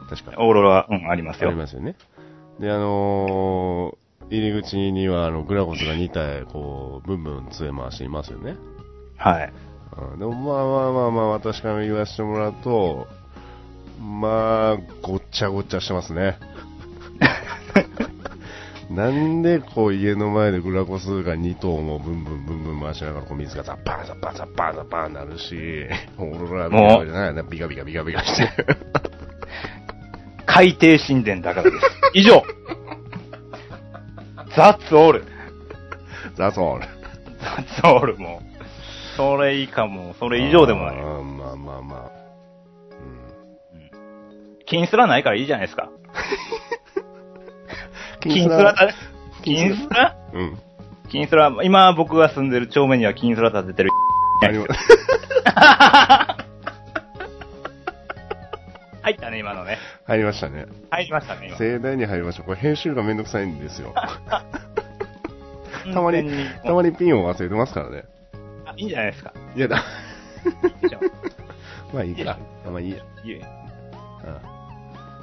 確か。オーロラ、うん、ありますありよ。ますよね。で、あのー入り口には、あの、グラゴスが2体、こう、ブンブン杖回していますよね。はい。うんでも、まあまあまあまあ、私から言わせてもらうと、まあ、ごっちゃごっちゃしてますね。なんで、こう、家の前でグラゴスが2頭もブンブンブンブン回しながら、こう、水がザッパーザッパーザッパーザッパーなるし、オーロラのじゃないな、ビカビカビカビカして。海底神殿だからです。以上ザッツオールザソール。ザッツオールもう。それ以下も、それ以上でもない。あーまあまあまあ。金すらないからいいじゃないですか。金 金すらだ、金すら？うん。金すら、今僕が住んでる町名には金すら立ててる。ありま 入ったね、今のね。入りましたね。入りましたね、今。盛大に入りました。これ編集がめんどくさいんですよ。たまにたまにピンを忘れてますからね。あいいんじゃないですか。いやだ。まあいいか。まあいいや。いえうん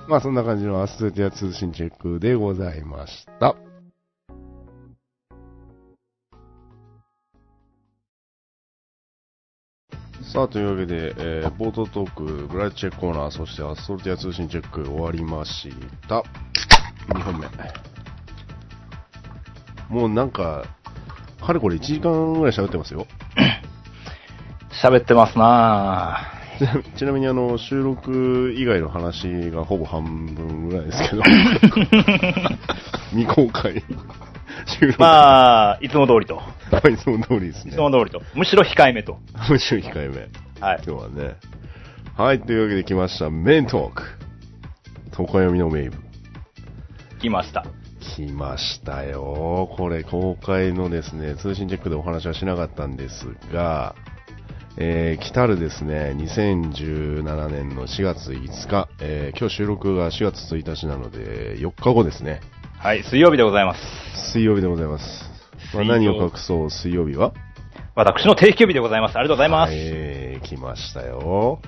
まあそんな感じのアストティア通信チェックでございました。さあ、というわけで、えー、冒頭トーク、ブライトチェックコーナー、そしてアストルティア通信チェック終わりました。2本目。もうなんか、かれこれ1時間ぐらい喋ってますよ。喋ってますなぁ。ちなみにあの、収録以外の話がほぼ半分ぐらいですけど、未公開。まあ、いつも通りと。あ、いつも通りですねいつ。も通りと。むしろ控えめと。むしろ控えめ。はい。今日はね。はい、というわけで来ました、メントーク。東海読みの名部。来ました。来ましたよ。これ、公開のですね、通信チェックでお話はしなかったんですが、えー、来たるですね、2017年の4月5日、えー、今日収録が4月1日なので、4日後ですね。はい、水曜日でございます。水曜日でございます。まあ、何を隠そう、水曜日は？私の定休日でございます。ありがとうございます。えー、来ましたよ。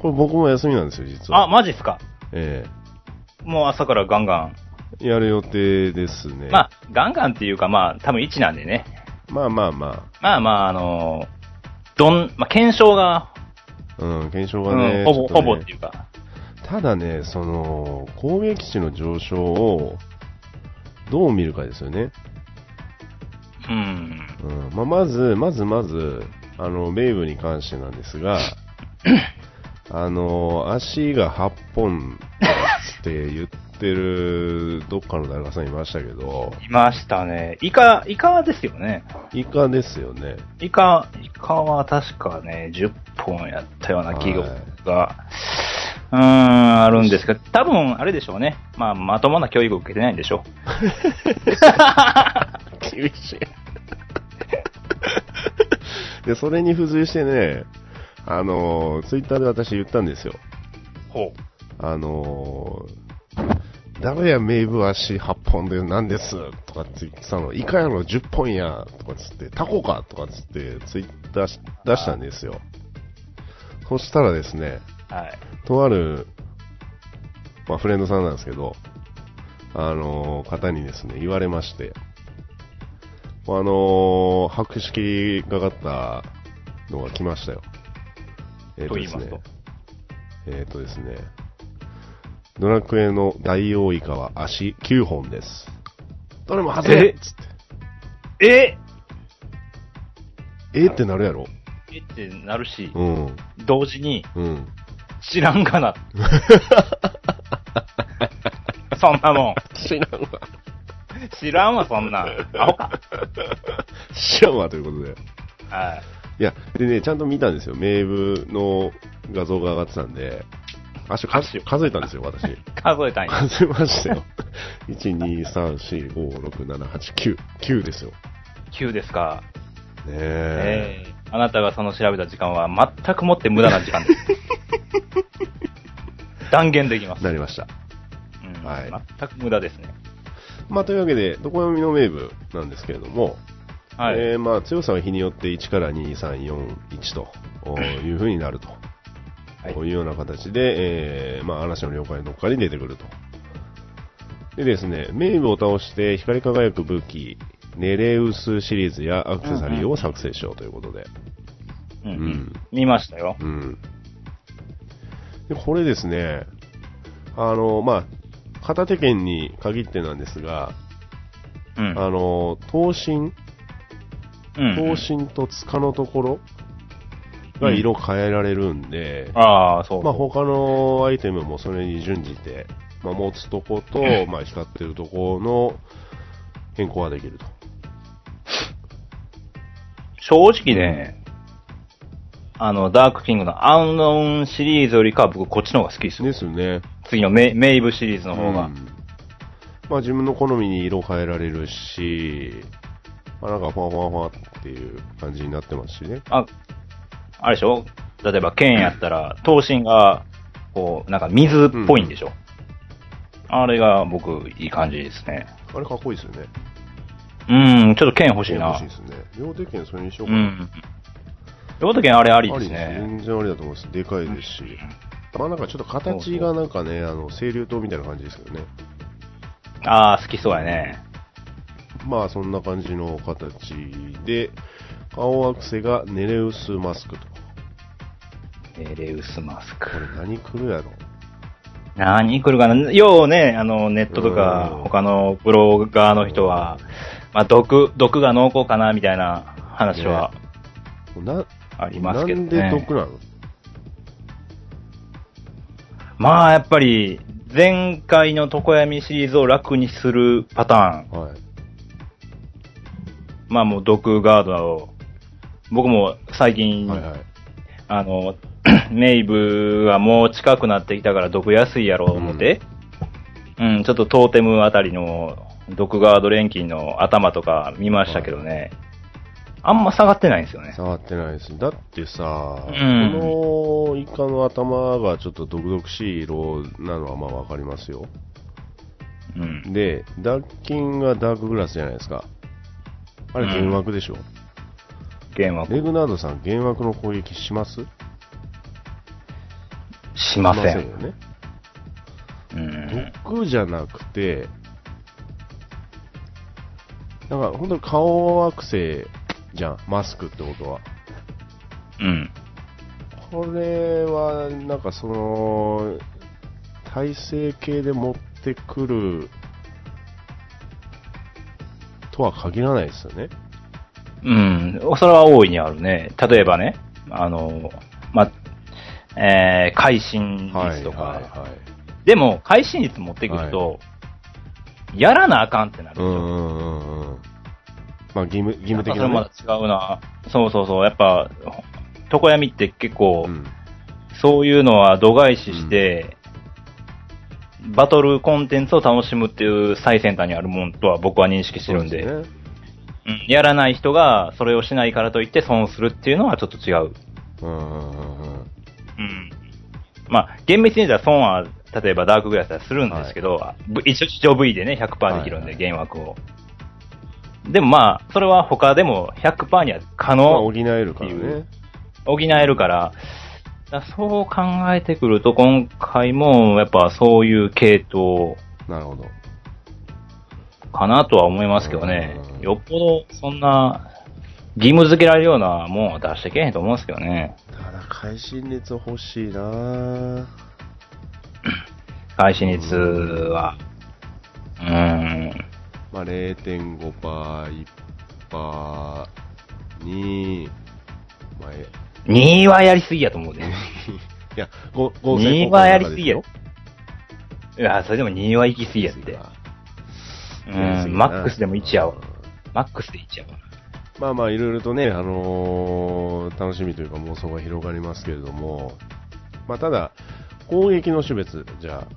これ僕も休みなんですよ、実は。あ、マジっすか？えもう朝からガンガン。えやる予定ですね。まあ、ガンガンっていうか、まあ、多分1なんでね。まあまあままあまあ、あのーどん、まあ、検証が、あ、うん、検証うがね、ん、ほぼ、ねぼっていうか。ただね、その、攻撃値の上昇を、どう見るかですよね。うん。うん。まあ、まず、まずまず、あの、メイブに関してなんですが、あの、足が8本って言ってる、どっかの誰かさんいましたけど、いましたね。イカ、イカですよね。イカですよね。イカ、イカは確かね、10本やったような記憶が、うーん、あるんですけど、多分、あれでしょうね。まあ、まともな教育を受けてないんでしょ 厳しい。で、それに付随してね、あの、ツイッターで私言ったんですよ。う。ほあの誰やメイブ足8本でなんです？とかって言ってたの、イカやろ10本やとかつって、タコか？とかつってツイッターし出したんですよ。そしたらですね、う。はい。とある、まあ、フレンドさんなんですけど、あの方にですね、言われまして、あの白色がかったのが来ましたよ。えーと言いますと。えっ、とですね、ドラクエの大王イカは足9本です。どれも外れえ？っつって。え？え？ーってなるやろ？え？ってなるし、うん。同時に、うん。知らんがな。そんなもん。知らんわ。知らんわ、そんなん。アホか。知らんわということで。はい。いや、でね、ちゃんと見たんですよ。メーブの画像が上がってたんで、足を数数えたんですよ、私。数えたんや。数えましたよ。1、2、3、4、5、6、7、8、9。9ですよ。9ですか。ねえ。ええあなたがその調べた時間は全くもって無駄な時間です。断言できます。なりました。うんはい全く無駄ですね。まあ、というわけで、どこ読みのメーブなんですけれども、はい。えーまあ、強さは日によって1から2、3、4、1と いう風になると。はいこういうような形で、えーまあ、嵐の了解のっかに出てくると。でですね、メイブを倒して光り輝く武器、ネレウスシリーズやアクセサリーを作成しようということで。うんううんん。見ましたよ。うん。で、これですね、あの、まあ、片手剣に限ってなんですが、うん。あの、刀身、うん刀身と塚のところが色変えられるんで、ああ、そう。まあ他のアイテムもそれに準じて、まあ持つとこと、まあ光ってるところの変更ができると。正直ね、あの、ダークキングのアンノンシリーズよりかは僕こっちの方が好きですよ。ですよね。次のメメイブシリーズの方が。うんまあ自分の好みに色変えられるし、まあなんかファンファンファンっていう感じになってますしね。あ、あれでしょ？例えば剣やったら、刀身が、こう、なんか水っぽいんでしょ、あれが僕、いい感じですね。あれかっこいいですよね。うん、ちょっと剣欲しいな。欲しいですね。両手剣それにしよううかな。ん。両手剣あれありですね。全然ありだと思います。でかいですし。まあなんかちょっと形がなんかね、あの、清流灯みたいな感じですけどね。ああ、好きそうやね。まあそんな感じの形で、顔アクセがネレウスマスクと。えレウスマスクこ。れ何来るやろ？何来るかな？ようね、あの、ネットとかうん、他のブロガーの人は、まあ、毒、毒が濃厚かな、みたいな話はな、ありますけどなんでね。毒なのまあ、やっぱり、前回の常闇シリーズを楽にするパターン。はい。まあもう毒ガードを、僕も最近、はいはい。あの、メイブがもう近くなってきたから毒安いやろう思って、うん、ちょっとトーテムあたりの毒ガード錬金の頭とか見ましたけどね。あんま下がってないんですよね。下がってないです。だってさ、うんこのイカの頭がちょっと毒々しい色なのはまあわかりますよ。うん。で、ダッキンがダークグラスじゃないですか。あれ幻惑でしょ、ゲームはレグナードさん幻惑の攻撃します？しません。よね。うん。毒じゃなくて、なんか本当に顔惑星じゃん、マスクってことは。うん。これは、なんかその、体制系で持ってくるとは限らないですよね。うん。それは大いにあるね。例えばね、あの、ま、えー、会心率とか。はいはいはい。でも、会心率持ってくると、やらなあかんってなるでしょ。うんうんうんうん。まあ義務、義務的な、ね。それまだ違うな。そうそうそう。やっぱ、床闇って結構、うんそういうのは度外視して、バトルコンテンツを楽しむっていう最先端にあるもんとは僕は認識してるんで、そうですね。うんやらない人がそれをしないからといって損するっていうのはちょっと違う。うんうんうんうん。うん。まあ、厳密に言ったら損は、例えばダークグラスはするんですけど、ぶ一応視聴 V でね、100%できるんで、はいはいゲーム枠を。でもまあ、それは他でも100%には可まあ能補えるからね。補えるから、だからそう考えてくると、今回もやっぱそういう系統なるほど。かなとは思いますけどねうん。よっぽどそんな義務付けられるようなもんは出してけへんと思うんですけどね。ただ、会心率欲しいなぁ 開始率は。うーん。まあ、0.5%、1%に、まあ、え2はやりすぎやと思うで。いや、ご合成2はやりすぎやよろ。いや、それでも2は行き過ぎやって。うん、マックスでも1やわ。マックスで1やわ。まあまあ、いろいろとね、あのー楽しみというか妄想が広がりますけれども、まあただ、攻撃の種別、じゃあ、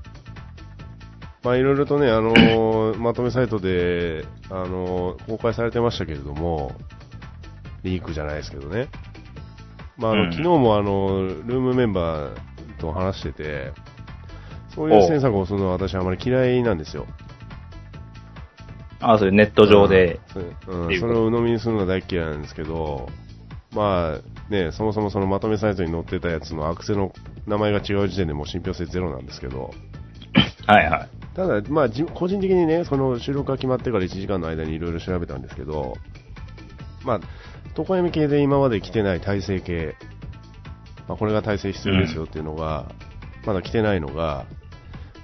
まあいろいろとね、あのー まとめサイトで、あのー公開されてましたけれども、リークじゃないですけどね。まああの、うん昨日もあの、ルームメンバーと話してて、そういう詮索をするのは私あまり嫌いなんですよ。あ、そういうネット上で。うん、うんそれを鵜呑みにするのは大嫌いなんですけど、まあね、そもそもそのまとめサイトに載ってたやつのアクセの名前が違う時点でもう信憑性ゼロなんですけど、はいはい。ただ、まあ、じ個人的にね、その収録が決まってから1時間の間にいろいろ調べたんですけど、まあ、床闇系で今まで来てない体制系、まあ、これが体制必要ですよっていうのが、まだ来てないのが、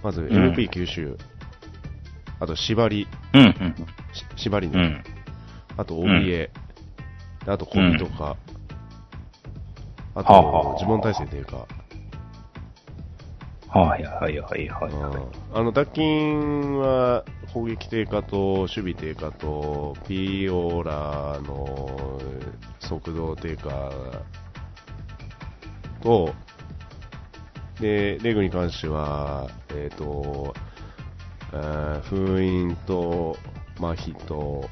まずん。MP 吸収、あと縛り、うん、うん。し縛りね、うん。あと、怯え、であと、コミとか、あはあはあと、自問体制低下。はいはいはいはい。うんあの、脱菌は、攻撃低下と、守備低下と、ピオーラの速度低下と、で、レグに関しては、えっ、ー封印と、麻痺と、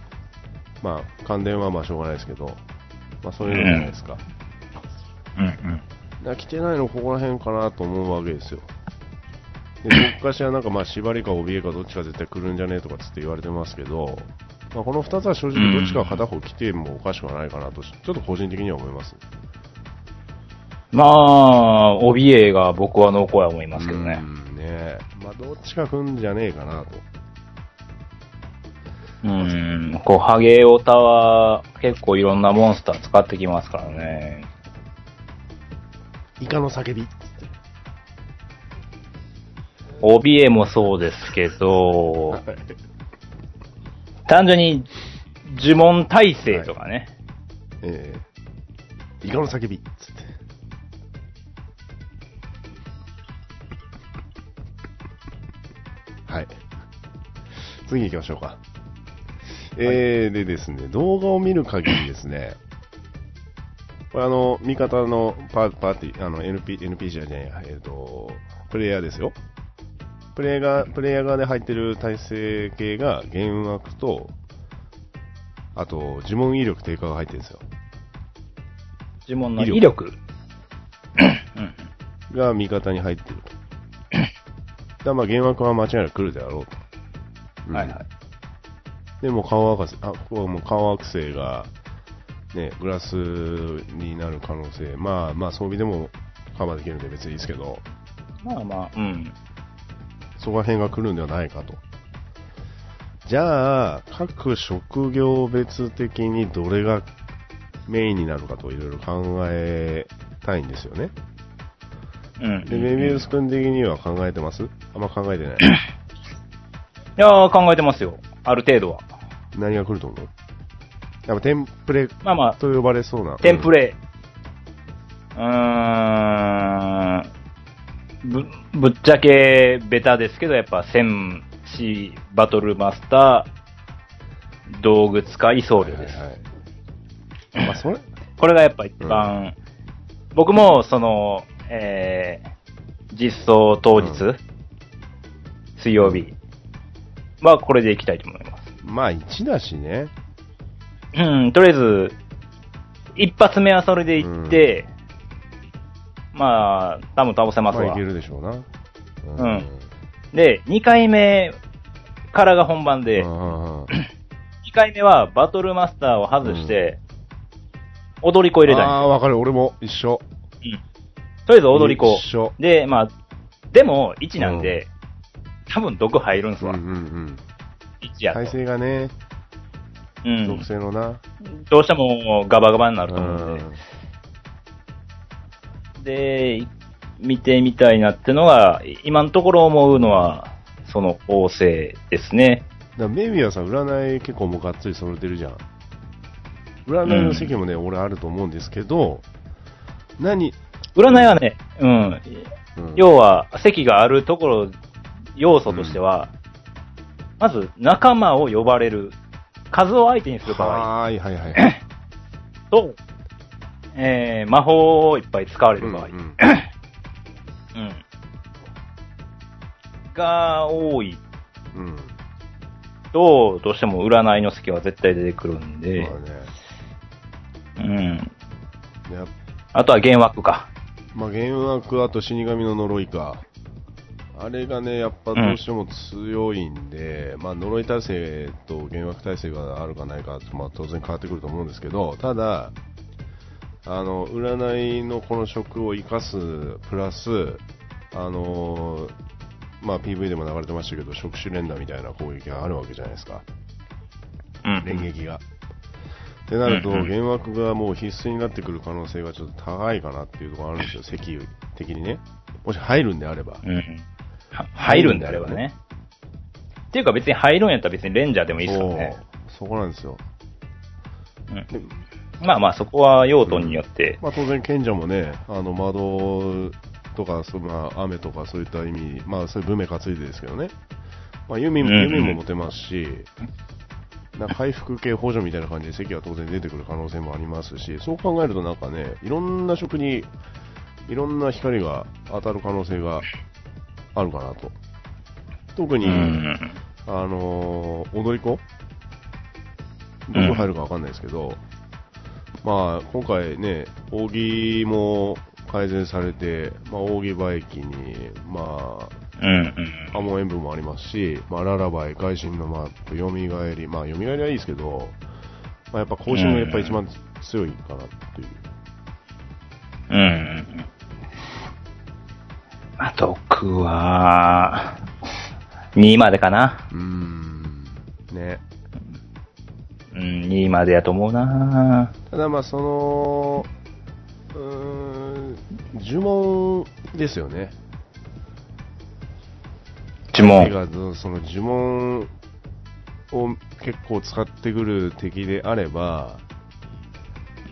まあ、感電はまあしょうがないですけど、まあそういうのじゃないですか。うんうん。来てないのここら辺かなと思うわけですよ。で、どっかしらなんかまあ縛りか怯えかどっちか絶対来るんじゃねえとかつって言われてますけど、まあ、この2つは正直どっちか片方来てもおかしくはないかなと、ちょっと個人的には思います。まあ、怯えが僕は濃厚や思いますけどね。うんねまあどっちか来んじゃねえかなと。うん。こう、ハゲオタは結構いろんなモンスター使ってきますからね。イカの叫び。怯えもそうですけど、単純に呪文耐性とかね。えー、イカの叫び。つって。はい。次行きましょうか。えー、でですね、動画を見る限りですね、これあの、味方のパーパーティー、あの、NP、NP じゃねえや、えっ、と、プレイヤーですよ。プレイヤーが、プレイヤー側で入ってる体制系が、幻惑と、あと、呪文威力低下が入ってるんですよ。呪文の威威力。うんが味方に入ってると。だからまあ、幻惑は間違いなく来るであろうと。うんはいはい。でも、顔惑星、あ、ここはもう顔惑星が、ね、グラスになる可能性、まあまあ装備でもカバーできるんで別にいいですけど、まあまあ、うん。そこら辺が来るんではないかと。じゃあ、各職業別的にどれがメインになるかといろいろ考えたいんですよね。うん。で、メビウス君的には考えてます？あんま考えてない。いやー、考えてますよ。ある程度は。何が来ると思う？やっぱテンプレまあまあ、と呼ばれそうな。テンプレ。うーん。ぶ、ぶっちゃけベタですけど、やっぱ戦士、バトルマスター、道具使い僧侶です。はいはいはい。まあ、それ、これがやっぱ一番、僕もその、えー、実装当日、うん水曜日はこれでいきたいと思います。まあ、1だしね。うん、とりあえず、一発目はそれで行って、まあ、多分倒せますまあ、いわけ。るでしょうな。うんで、二回目からが本番で、うんうんうん 二回目はバトルマスターを外して、踊り子入れたいああ、わかる。俺も一緒。うんとりあえず踊り子。一緒。で、まあ、でも、1なんで、多分毒入るんすわ。うんうんうん。1やと。体勢がね、うん属。性のな。どうしてもガバガバになると思うんうんで、で、見てみたいなってのが、今のところ思うのは、その王政ですね。だメビはさ、占い結構もうがっつり揃ってるじゃん。占いの席もね、俺あると思うんですけど、何、占いはね、うん。うん要は、席があるところ、要素としては、まず仲間を呼ばれる、数を相手にする場合はーい、はいはいはい。と、えー、魔法をいっぱい使われる場合、うんうん うん。が多いうん。と、どうしても占いの席は絶対出てくるんで、まあね。うん。あとは幻惑か。まあ、幻惑、あと死神の呪いか。あれがね、やっぱどうしても強いんで、まあ、呪い耐性と幻惑耐性があるかないかって、まあ、当然変わってくると思うんですけど、ただ、あの、占いのこの職を生かす、プラス、あのーまあ、PV でも流れてましたけど、触手連打みたいな攻撃があるわけじゃないですか。うん。連撃が。ってなると、うんうん幻惑がもう必須になってくる可能性がちょっと高いかなっていうところあるんですよ、席的にね。もし入るんであれば。うん。は入るんであればね。っていうか別に入るんやったら別にレンジャーでもいいですからね。そこなんですよ。うん。まあまあそこは用途によって、まあ当然賢者もね、あの窓とか、そまあ雨とかそういった意味、まあそういう文明担いでですけどね。まあ弓も、うんうん弓も持てますし、なんか回復系補助みたいな感じで席は当然出てくる可能性もありますし、そう考えるとなんかね、いろんな職にいろんな光が当たる可能性があるかなと。特に、うん。あのー踊り子？どこ入るかわかんないですけど、まあ、今回ね、扇も改善されて、まあ、扇馬駅に、まうんうん。あ、波紋演舞もありますし、まあ、ララバイ、会心のマップ、蘇り、まあ、蘇りはいいですけど、まあ、やっぱ更新がやっぱ一番強いかなっていう。うんあ、毒は、2までかな。うーん、ね。うん、2までやと思うなただまあ、その、うーん、呪文ですよね。呪文その呪文を結構使ってくる敵であれば、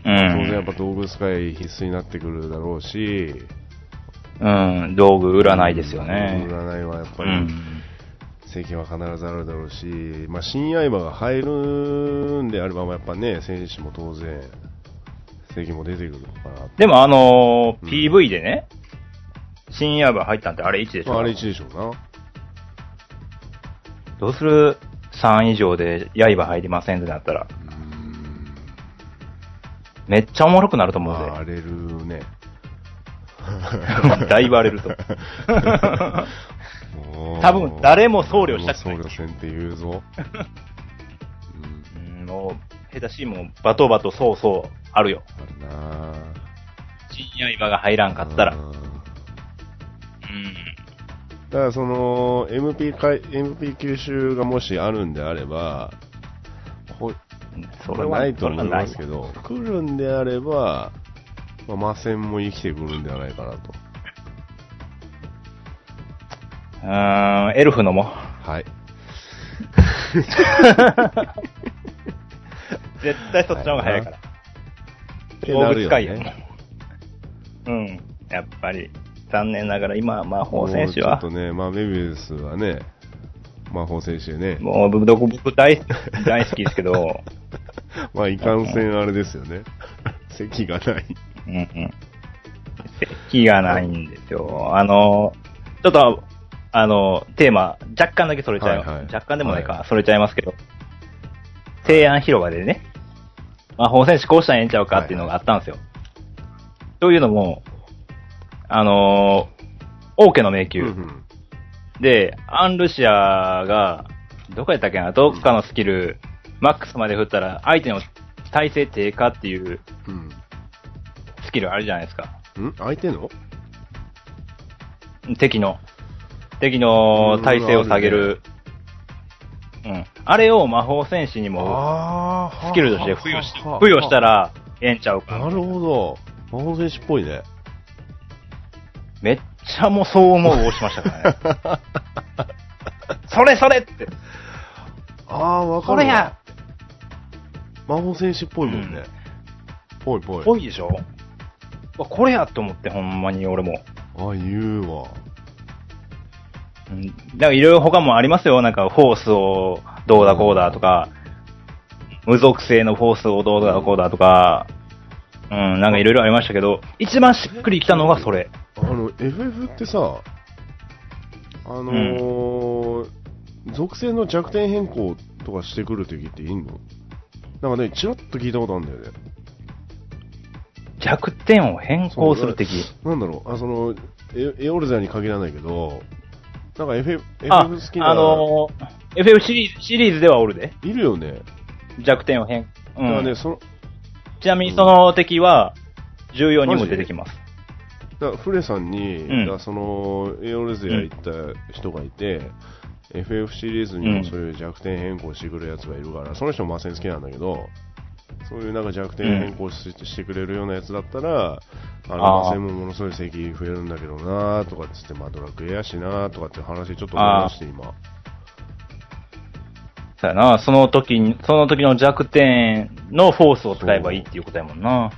う当然やっん。ぱ道具使い必須になってくるだろうし、うん、道具占いですよね。占いはやっぱり、うん。席は必ずあるだろうし、まあ、新刃が入るんであれば、まあやっぱね、戦士も当然、席も出てくるのかな。でもあのーうん PV でね、新ヤーバ入ったんってあれ1でしょ、まあ、あれ1でしょうな。どうする ?3 以上で刃入りませんってなったら。めっちゃおもろくなると思う荒れるね。で。だいぶ荒れると。多分誰も僧侶したくない僧侶せんって言うぞ。うんうんもう、下手しいもん、バトバトそうそう、あるよ。あるなぁ。陣刃が入らんかったら。ううんん。だからその、MP MP 吸収がもしあるんであれば、これはないと思いますけど。ど、来るんであれば、まあ、魔戦も生きてくるんではないかなと。うーん、エルフのも。はい。絶対そっちの方が早いから。って動なるよ物界よ。ね。うん。やっぱり、残念ながら今、魔法選手はもうちょっ、とね、まあ、メビウスはね、魔法選手でね、もう僕、僕僕大大好きですけど、まあ、いかんせんあれですよね。席がない。うんうん。席がないんですよ。あの、ちょっと、あの、テーマ、若干だけそれちゃい。はいはい若干でもないか、はそれちゃいますけど、提案広場でね、魔法戦士こうしたらええんちゃうかっていうのがあったんですよ。というのも、あの王家の迷宮、うんうんで、アンルシアが、どこやったっけな、どっかのスキル、マックスまで振ったら、相手の耐性低下っていううん。スキルあるじゃないですか。ん？相手の？敵の。敵の耐性を下げる。うん。あれを魔法戦士にもあスキルとして付与し付与したらええんちゃうか。なるほど。魔法戦士っぽいね。めっちゃもうそう思うをしましたからね。それそれって。ああ、わかるわ。それや魔法戦士っぽいもんね。ぽいぽい。ぽいでしょ？うわこれやって思って、ほんまに俺も。ああ、言うわ。うん。だからいろいろ他もありますよ。なんか、フォースをどうだこうだとか、無属性のフォースをどうだこうだとか、うん、なんかいろいろありましたけど、一番しっくりきたのがそれ。あの、FF ってさ、あのー属性の弱点変更とかしてくる敵っていんの？なんかね、チラッと聞いたことあるんだよね。弱点を変更する敵。なんだろう、あ、その、エエオルザに限らないけど、なんか FF, あ FF 好き、な、あのー、FF シリーズ、シリーズではおるで。いるよね。弱点を変、うだからね、ん。その、ちなみにその敵は、14にも出てきます。だフレさんに、うんその、エオルゼア行った人がいて、FF シリーズにもそういう弱点変更してくれるやつがいるから、その人も魔戦好きなんだけど、そういうなんか弱点変更し,、してくれるようなやつだったら、あのあー魔戦もものすごい席増えるんだけどなとかっつって、まあドラクエやしなとかって話ちょっと思いまして、今。そうやな、その時に、その時の弱点のフォースを使えばいいっていうことやもんな。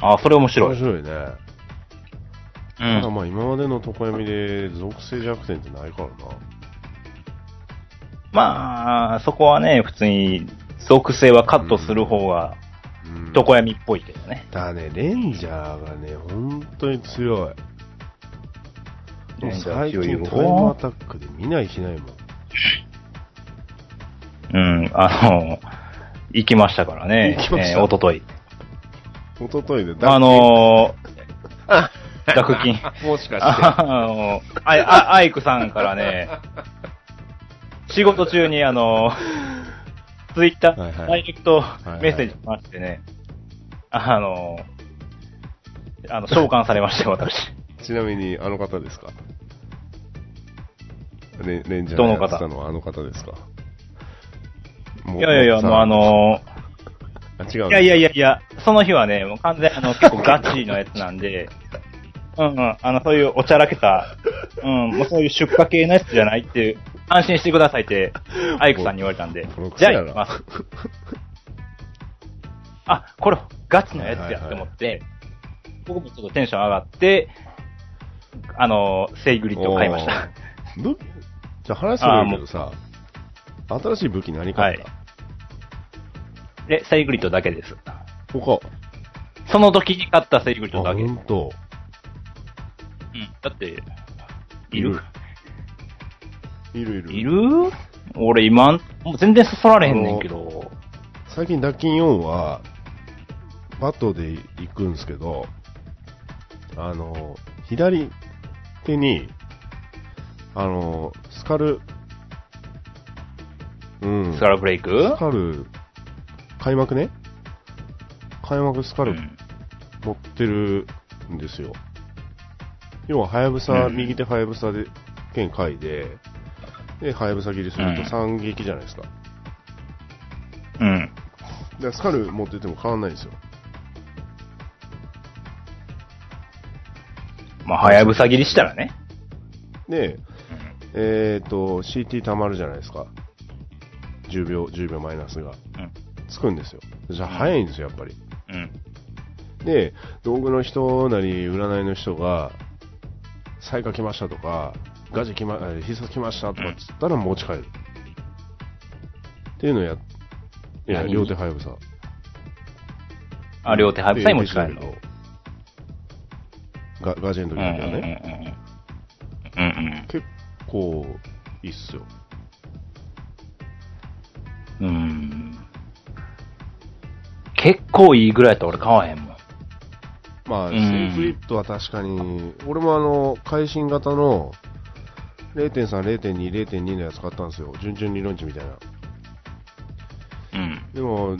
あ、それ面白い。面白いね。うただん。まあ今までの常闇で属性弱点ってないからな。まあ、そこはね、普通に、属性はカットする方が、うん床闇っぽいけどね。だね、レンジャーがね、本当に強い。レンジャー最近タイムアタックで見ない日ないもん。うん、あの、行きましたからね。行きましたえー、おととい。一昨日であのー、学金。もしかあの、あい、あ、アイクさんからね、仕事中にあの、ツイッター、はいはい。ダイレクトメッセージしましてね、あの、あの、召喚されましたよ、私。ちなみに、あの方ですか？レレンジャーどの方のはあの方ですか？もいやいやいや、もうあ、の、あ違ういやいやいやいや、その日はね、もう完全にあの、結構ガチのやつなんで、うんうん、あの、そういうおちゃらけた、うん、もうそういう出荷系のやつじゃないっていう、安心してくださいって、アイクさんに言われたんでじゃあ行きます。あ、これガチのやつやって思って、僕もちょっとテンション上がって、あの、セイグリッドを買いました。じゃあ話するけどさ、新しい武器何買った、で、セイグリッドだけです。他。その時に買ったセイグリッドあ、だけ。うん。ほんと。だって、いるいるいる。いる？俺今ん、もう全然そそられへんねんけど。最近、ダッキン4は、バットで行くんですけど、あの、左手に、あの、スカル、うん。スカルブレイク？スカル、開幕ね？開幕スカルうん持ってるんですよ。要は、はやぶさ、うん右手はやぶさで、剣回で、で、はやぶさ切りするとうん三撃じゃないですか。うん。で、スカル持ってても変わんないんですよ。まあ、はやぶさ切りしたらね。で、えっ、と、CT 溜まるじゃないですか。10秒、10秒マイナスが。うん。つくんですよ。じゃあ早いんですよ、やっぱり。うん。で、道具の人なり、占いの人が、彩花来ましたとか、ガジ来ま、え必殺来ましたとかっつったら持ち帰る。っていうのをや、いや、何？両手はやぶさ。あ、両手はやぶさに持ち帰るの？ガガジェンの時うんうんはね、うんうん。うん結構いいっすよ。うん。うん。結構いいぐらいやったら俺買わへんもん。まあ、うんセーフリットは確かに、俺もあの、会心型の0.3、0.2、0.2のやつ買ったんですよ。順々理論値みたいな。うん。でも、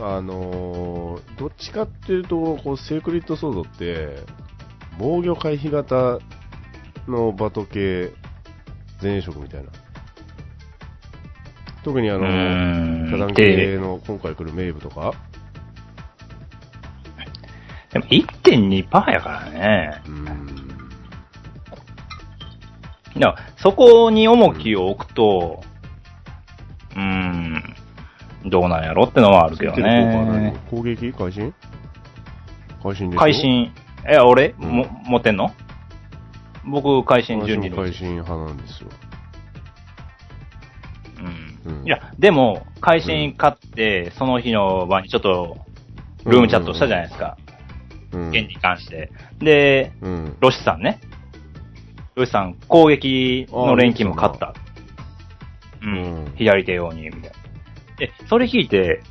あのーどっちかっていうと、こう、セークリットソードって、防御回避型のバト系前衛色みたいな。特にあの、うーん遮断系の今回来るメイブとか、でも1.2%やからね。うーん、だからそこに重きを置くと、うーん、どうなんやろってのはあるけどね。攻撃会心会心会心、え、俺、うんも、持ってんの？僕、会心12の私も会心派なんですよ。うん。うんいや、でも、会心買って、その日の晩にちょっと、ルームチャットしたじゃないですか。うん。剣に関して。で、うん。ロシさんね。ロシさん、攻撃の連勤も買った。ううんん。左手用に、みたいな。で、それ聞いて、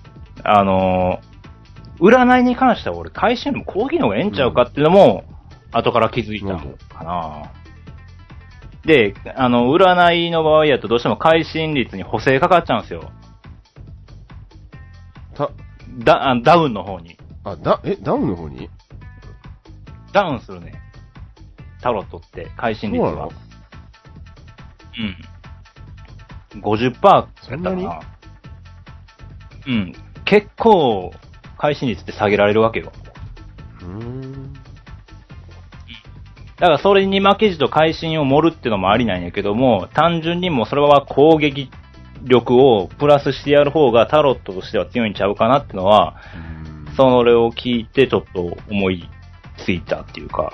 あのー占いに関しては俺、会心よりも攻撃の方がええんちゃうかっていうのも、後から気づいたのかな。で、あの、占いの場合やとどうしても会心率に補正かかっちゃうんですよ。た、ダあダウンの方に。あ、だ、え、ダウンの方に？ダウンするね。タロットって、会心率はそうん。50%やったかなに？うん。結構、会心率って下げられるわけよ。うーん。だからそれに負けじと会心を盛るっていうのもありなんやけども、単純にもうそれは攻撃力をプラスしてやる方がタロットとしては強いんちゃうかなっていうのは、それを聞いてちょっと思いついたっていうか、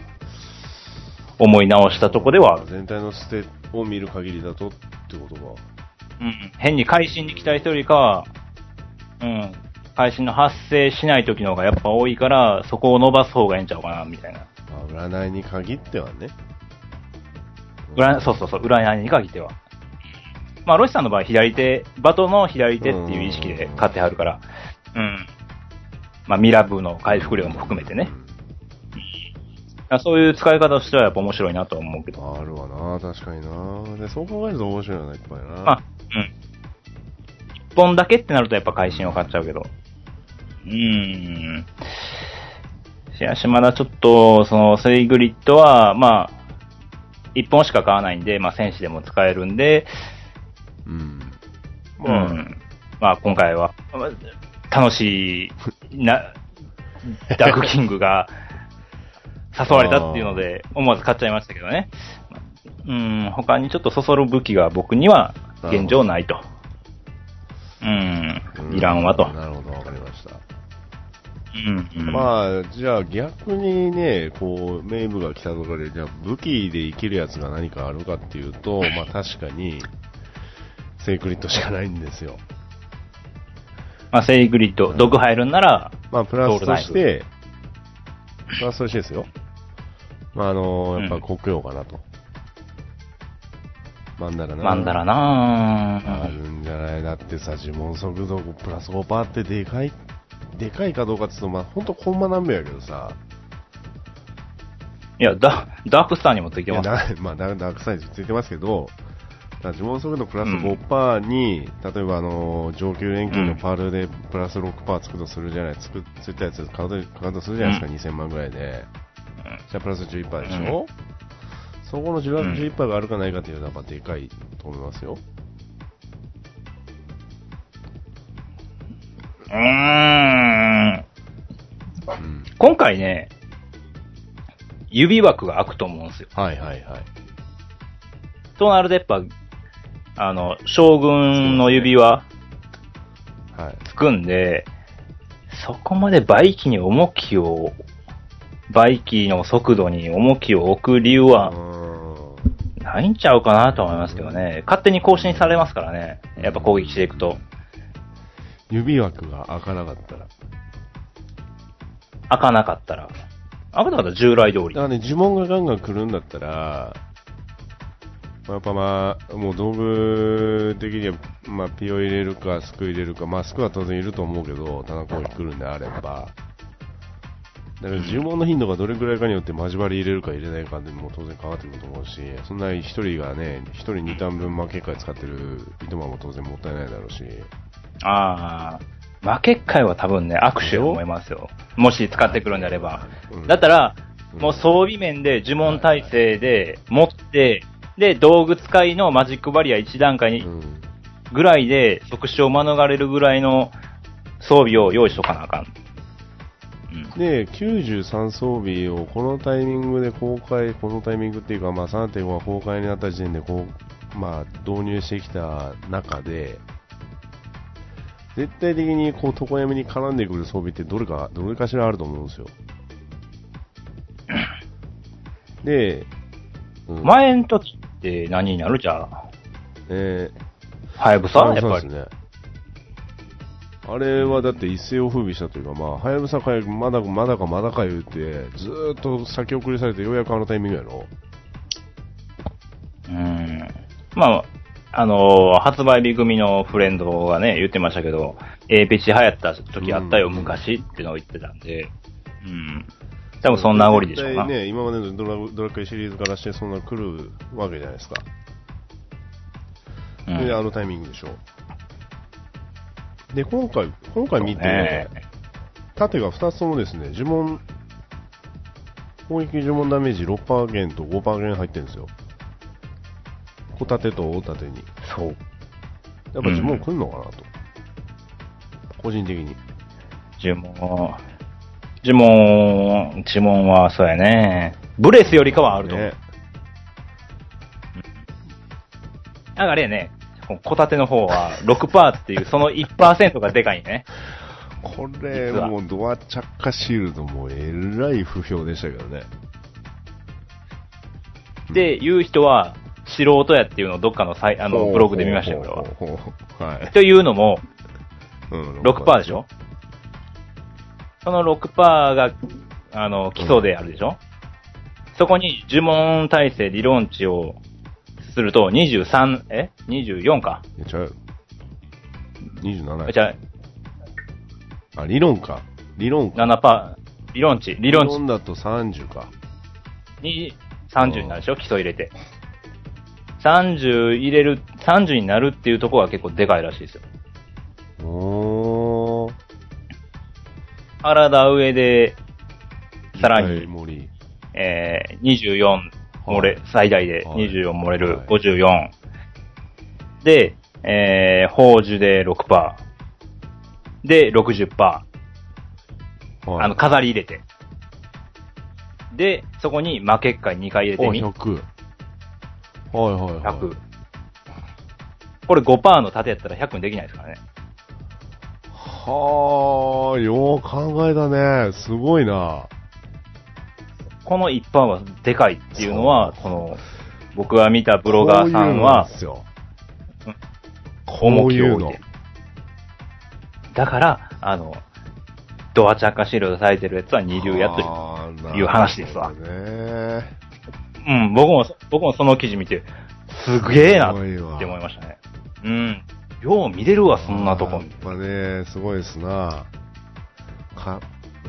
思い直したとこではある。全体のステを見る限りだとってことか。うん。変に会心に期待してるよりかは、うん。会心の発生しない時の方がやっぱ多いから、そこを伸ばす方がええんちゃうかな、みたいな。まあ、占いに限ってはね。占いそうそうそう、占いに限っては。まあ、ロシさんの場合、左手、バトの左手っていう意識で買ってはるから、うん。まあ、ミラブの回復量も含めてね。あそういう使い方としてはやっぱ面白いなとは思うけど。あるわな、確かにな。で、そう考えると面白いよな、いっぱいな。まあ、うん。一本だけってなるとやっぱ会心を買っちゃうけど。うーん。しかしまだちょっと、その、セイグリッドは、まあ、一本しか買わないんで、まあ、戦士でも使えるんで、うん。うまあ、ん。まあ、今回は、まあ楽しい、な、ダークキングが誘われたっていうので、思わず買っちゃいましたけどね。うん、他にちょっとそそる武器が僕には現状ないと。うん、いらんわと。なるほど、わかりました。うん、うん。まあ、じゃあ逆にね、こう、メイブが来たところで、じゃあ武器で生きるやつが何かあるかっていうと、まあ確かに、セイクリットしかないんですよ。まあ、セイグリッド、毒入るんなら、まあ、プラスとして、プラスとしてですよ。まあ、あの、やっぱ黒曜かなと。マンダラな。マンダラなあるんじゃないだってさ、呪文速度プラス5%ってでかいでかいかどうかって言うと、まあ、ほんとコンマ何秒やけどさ、いや、ダダークスターにもついてます。まあ、ダダークサイズついてますけど、呪文速度プラス5%に、例えばあの上級連休のパールでプラス6%つくとするじゃない、つくついたやつ買うと買うとするじゃないですか、2000万ぐらいで。じゃあプラス11%でしょ、そこの10 11%があるかないかっていうのはやっぱでかいと思いますよ。うーん。うん。今回ね、指枠が開くと思うんですよ。はいはいはい。となるとやっぱ、あの、将軍の指輪はい。つくんで、そこまで倍機に重きを、倍機の速度に重きを置く理由うは。ないんちゃうかなと思いますけどね。勝手に更新されますからね。やっぱ攻撃していくと。指枠が開かなかったら。開かなかったら。開かなかったら従来通りだか。らね、呪文がガンガン来るんだったら、まあやっぱまあ、もう道具的には、まあ、ピオ入れるか、スク入れるか、まあ、スクは当然いると思うけど、棚攻撃来るんであれば、だから呪文の頻度がどれくらいかによって交わり入れるか入れないかでも当然変わってくると思うし、そんな一人がね、一人2ターン分負け回使ってる糸間も当然もったいないだろうし、ああ、負けっかいは多分ね、握手を思いますよ。もし使ってくるんであれば。うんだったら、うんもう装備面で呪文体制で持って、で、道具使いのマジックバリア1段階にうん。ぐらいで即死を免れるぐらいの装備を用意しとかなあかん。うん。で、93装備をこのタイミングで公開、このタイミングっていうか、まあ、3.5が公開になった時点でこう、まあ、導入してきた中で、絶対的にこう、床闇に絡んでくる装備ってどれか、どれかしらあると思うんですよ。で、うん、前の時って何になる？じゃあ。えはやぶー、さやっぱり。そうですね。あれはだって一世を風靡したというか、まあ、はやぶさかまだかまだかまだか言うて、ずーっと先送りされてようやくあのタイミングやろ？うん。まあ、あのー発売日組のフレンドがね、言ってましたけど、A ペチ流行った時あったよ、うん昔ってのを言ってたんで、うん。多分そんなごりでしょうな。ね、今までのドラドラクエシリーズからしてそんな来るわけじゃないですか。うんで、あのタイミングでしょ。で、今回、今回見て、ね盾が2つともですね、呪文、攻撃呪文ダメージ6%減と5%減入ってるんですよ。小盾と大盾に。そう。やっぱ呪文来んのかなと。個人的に。呪文、呪文、呪文はそうやね。ブレスよりかはあると思う。ねなんかあれやね、小盾の方は6%っていう、その1%がでかいね。これ、もうドア着火シールドもえらい不評でしたけどね。で、言う人は、素人やっていうのをどっかのサイあのブログで見ましたよ、これは。はい。というのも、うん6%でしょ？その6%が、あの、基礎であるでしょ、そこに呪文体制理論値をすると23、え ?24 か。いやちゃう。27やじゃあ、理論か。理論あ、か。7%、理論値、理論値だと30か。に30になるでしょ？基礎入れて。30入れる、30になるっていうところが結構でかいらしいですよ。おー。体上で、さらに、森。えー、24漏れ、最大ではい24漏れるはい54。で、えー、宝珠で6%。で、60%。はいあの、飾り入れて。で、そこに負けっかい2回入れてお、み。100。はいはいはい。100。これ5%の盾やったら100にできないですからね。はあ、よう考えたね。すごいな。この1%はでかいっていうのは、この、僕が見たブロガーさんは。重こういうのきを置いて。だから、あの、ドアチャッカシールドされてるやつは二流やという。話ですわね。うん、僕も、僕もその記事見て、すげえなって思いましたね。うん。よう見れるわ、そんなとこやっぱね、すごいですな。か、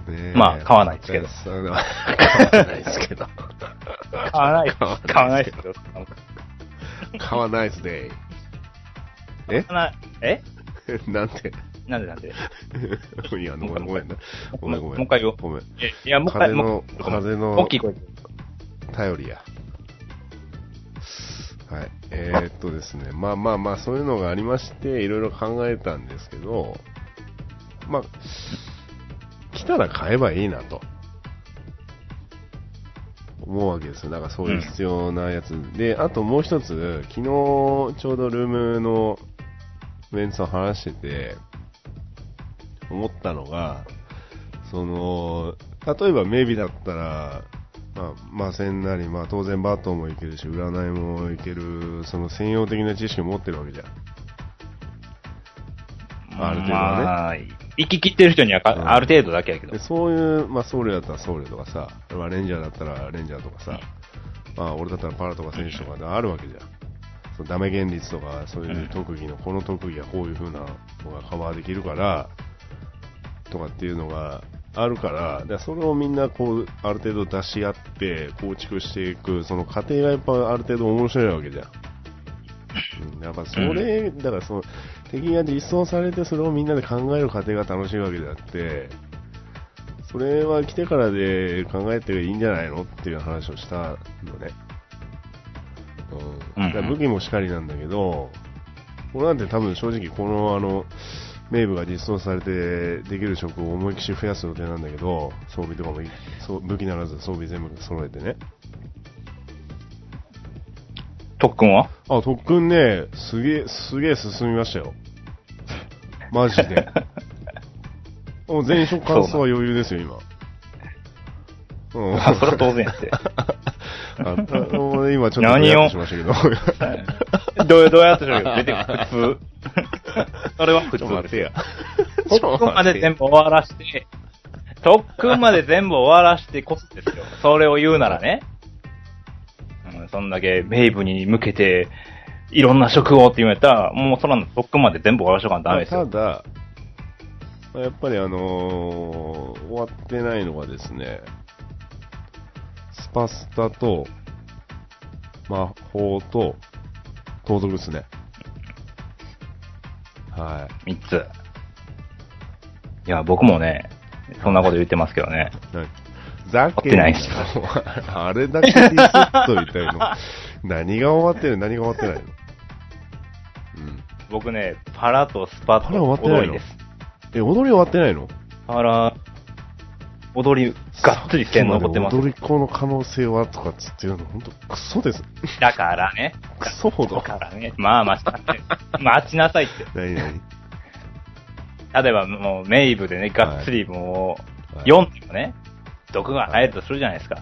ねえまあ買わないですけど買わないですけど。買わない、買わない買わないですよ。買わないですね。え？買わないえ？なんてなんでなんで？いや、ごめん、ごめんな。ごめん、ごめん。もう一回言おうごめん。えいや、もう一回、風の風の大きい声で。頼りや。はい。えー、っとですね、まあまあまあ、そういうのがありまして、いろいろ考えたんですけど、まあ、来たら買えばいいなと。思うわけですよ。だからそういう必要なやつ。で、あともう一つ、昨日ちょうどルームのメンツと話してて、思ったのが、その、例えばメビだったら、まあ、魔戦なり、まあ当然バットもいけるし、占いもいける、その専用的な知識を持ってるわけじゃん。ある程度はねまあ、生き切ってる人にはか、うんある程度だけやけどで。そういう、まあ僧侶だったら僧侶とかさ、まあレンジャーだったらレンジャーとかさ、まあ俺だったらパラとか選手とかであるわけじゃん。そのダメ現率とか、そういう特技の、この特技はこういう風なのがカバーできるから、とかっていうのがあるから、でそれをみんなこう、ある程度出し合って構築していく、その過程がやっぱある程度面白いわけじゃん。うん、やっぱそれ、だからその、敵が実装されてそれをみんなで考える過程が楽しいわけであって、それは来てからで考えていいんじゃないのっていう話をしたのね。うん。だから武器もしかりなんだけど、俺なんて多分正直このあの、名部が実装されてできる職を思いっきし増やす予定なんだけど、装備とかもいそう武器ならず装備全部揃えてね。特訓は？あ、特訓ね、すげえ、すげえ進みましたよ。マジで。もう全職完走は余裕ですよ、今。うん。あ、それは当然やって。あもう今ちょっと何を？しましたけど。どう、どうやってしょう出てくる？普通。それは普通ですよや。。特訓まで全部終わらして、特訓まで全部終わらしてこそですよ。それを言うならね。うん、そんだけメイブに向けて、いろんな職をって言うんやったら、もうそらの特訓まで全部終わらしとかダメですよ。ただ、やっぱりあのー終わってないのがですね、スパスタと、魔法と、盗賊ですね。は三つ。いや、僕もね、そんなこと言ってますけどね。い。なざけ終わってないしあれだけディスっといたいの。何が終わってる？何が終わってないの？うん。僕ね、パラとスパパラ終わってないの？踊りです。え、踊り終わってないの？パラ、踊り、がっつり線残ってます。踊り子の可能性はとかっつっていうの、ほんとクソです。だからね。クソほどだ。からね。まあ待ちなさい。待ちなさいって。何何？例えばもうメイブでね、がっつりもう、はい読んでもね、毒が入るとするじゃないですか。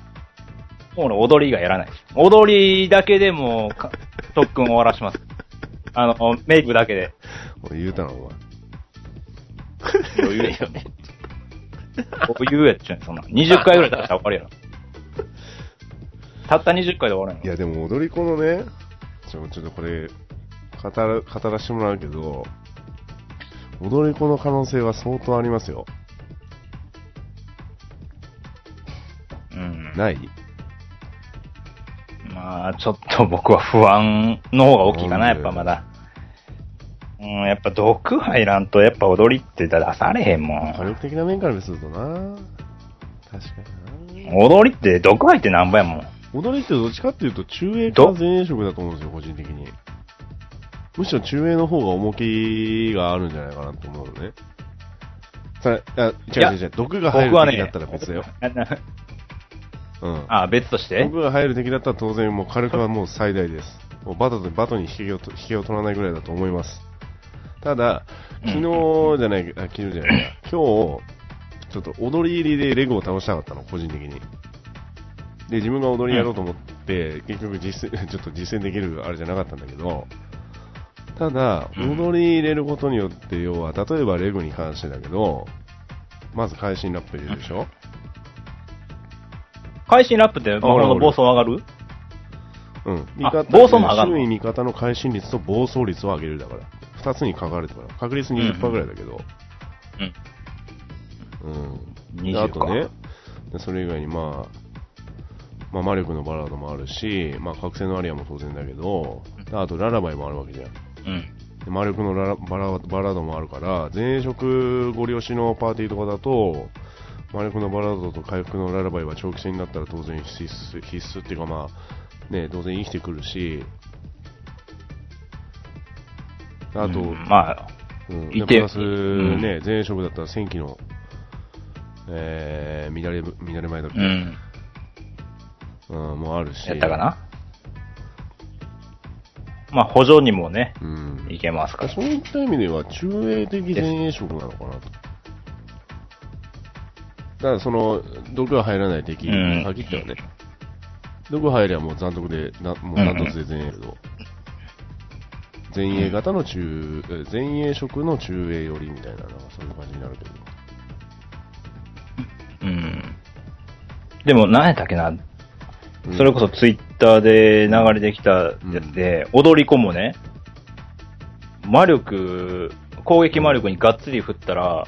もう俺踊りがやらないです。踊りだけでも 特訓終わらします。あの、メイクだけで。俺言うたの、お前。余裕ですよね。余裕やっちゃうそんな。20回ぐらい経ったら終わるやろ。たった20回で終わるやいや、でも踊り子のね、ちょ、ちょっとこれ、語ら、語らせてもらうけど、踊り子の可能性は相当ありますよ。ない？まあ、ちょっと僕は不安の方が大きいかな、やっぱまだ。うん、やっぱ毒入らんと、やっぱ踊りって出されへんもん。火力的な面からするとな確かにな踊りって毒入ってなんぼやもん。踊りってどっちかっていうと中衛ど？か前衛色だと思うんですよ、個人的に。むしろ中衛の方が重きがあるんじゃないかなと思うのね。さあ、違う違う違う、毒が入る僕はね敵だったら別だよ。うん。あ、別として？毒が入る敵だったら当然もう火力はもう最大です。もうバトでバトに引けをと引けを取らないぐらいだと思います。ただ、昨日じゃない、あ昨日じゃないや、今日、ちょっと踊り入りでレゴを倒したかったの、個人的に。で、自分が踊りやろうと思って、結局実践、ちょっと実践できるあれじゃなかったんだけど、ただ、うん踊り入れることによって、要は、例えばレゴに関してだけど、まず会心ラップ入れるでしょ会心ラップって魔法の暴走上がる？うん。あ味方暴走も上がんの？周囲味方の会心率と暴走率を上げるだから。二つに書かれてるから。確率20%ぐらいだけど。うん。20であとかね、でそれ以外にまあ、まあ、魔力のバラードもあるし、まあ、覚醒のアリアも当然だけど、であとララバイもあるわけじゃん。うん。で魔力のララバラバラードもあるから、前職ご利用しのパーティーとかだと、魔力のバラードと回復のララバイは長期戦になったら当然必須必須っていうかまあ、ね、当然生きてくるし、あと、うんまあ、うん、でプラス、ね、前職だったら戦機の、えー、乱れ、乱れ前だっけ、うん。うん、もあるし。やったかな？まあ、補助にもね、うん。いけますから。そういった意味では、中衛的前衛色なのかなと。だから、その、毒が入らない敵に限ってはね、毒入りゃもう残徳で、なもう断トツで前衛けど、前衛型の中、え前衛色の中衛寄りみたいな、なんかそういう感じになるけど。うん。でも、何やったっけな、うん。それこそツイッターで流れてきたやつで、踊り子もね、魔力、攻撃魔力にがっつり振ったら、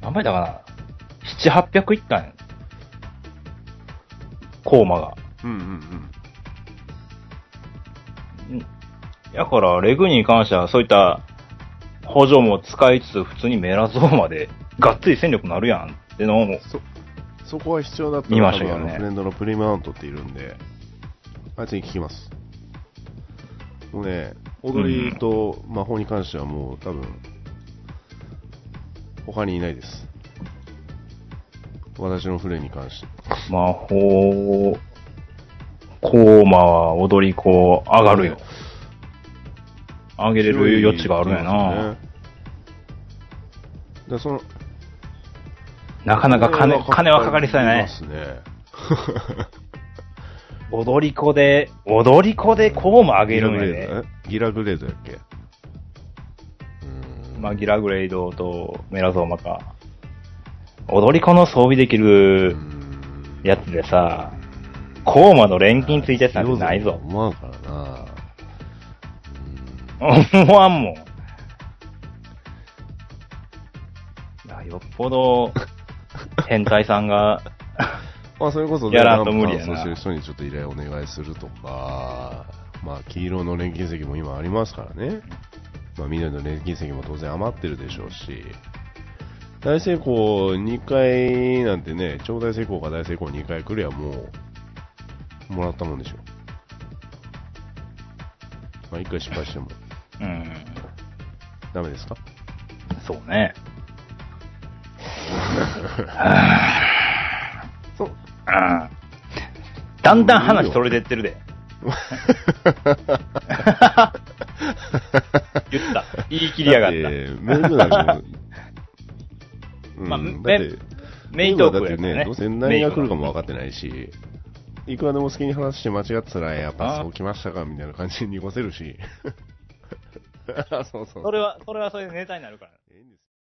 何倍だかな ?7、800いったんや。コーマが。うんうんうん。だから、レグに関してはそういった補助も使いつつ、普通にメラゾーマで、がっつり戦力なるやんってのを、そ、そこは必要だった見ら、ましたけどねフレンドのプリムアウントっているんで、あいつに聞きます。もうね、踊りと魔法に関してはもう多分、他にいないです。私のフレに関して。魔法、コーマは踊り子上がるよ。上げれる余地があるんやな。で、その、なかなか金、金はかかりそうやね。ますね。踊り子で、踊り子でコーマ上げるんやね。ギラグレードやっけ？まあ、ギラグレイドとメラゾーマか。踊り子の装備できうるんやつでさ、コーマの錬金ついたやつなんてないぞ。思わんからな。思わんもん。いやよっぽど、変態さんが、まあ、それこそね、やらんと無理やなそうしてる人にちょっと依頼お願いするとか、まあ、黄色の錬金石も今ありますからね。まあ、緑の錬金石も当然余ってるでしょうし、大成功2回なんてね、超大成功か大成功2回来りゃもう、もらったもんでしょ。まあ、1回失敗してもうん、ダメですか？そうね。そう。うんだんだん話それてってるで。言った。言い切りやがった。て、うんまあだってメメイントークだってね、やねどうせ何が来るかも分かってないし、いくらでも好きに話して間違ってたら、やっぱそうきましたかみたいな感じに濁せるし。そうそう。それは、それはそれでネタになるから。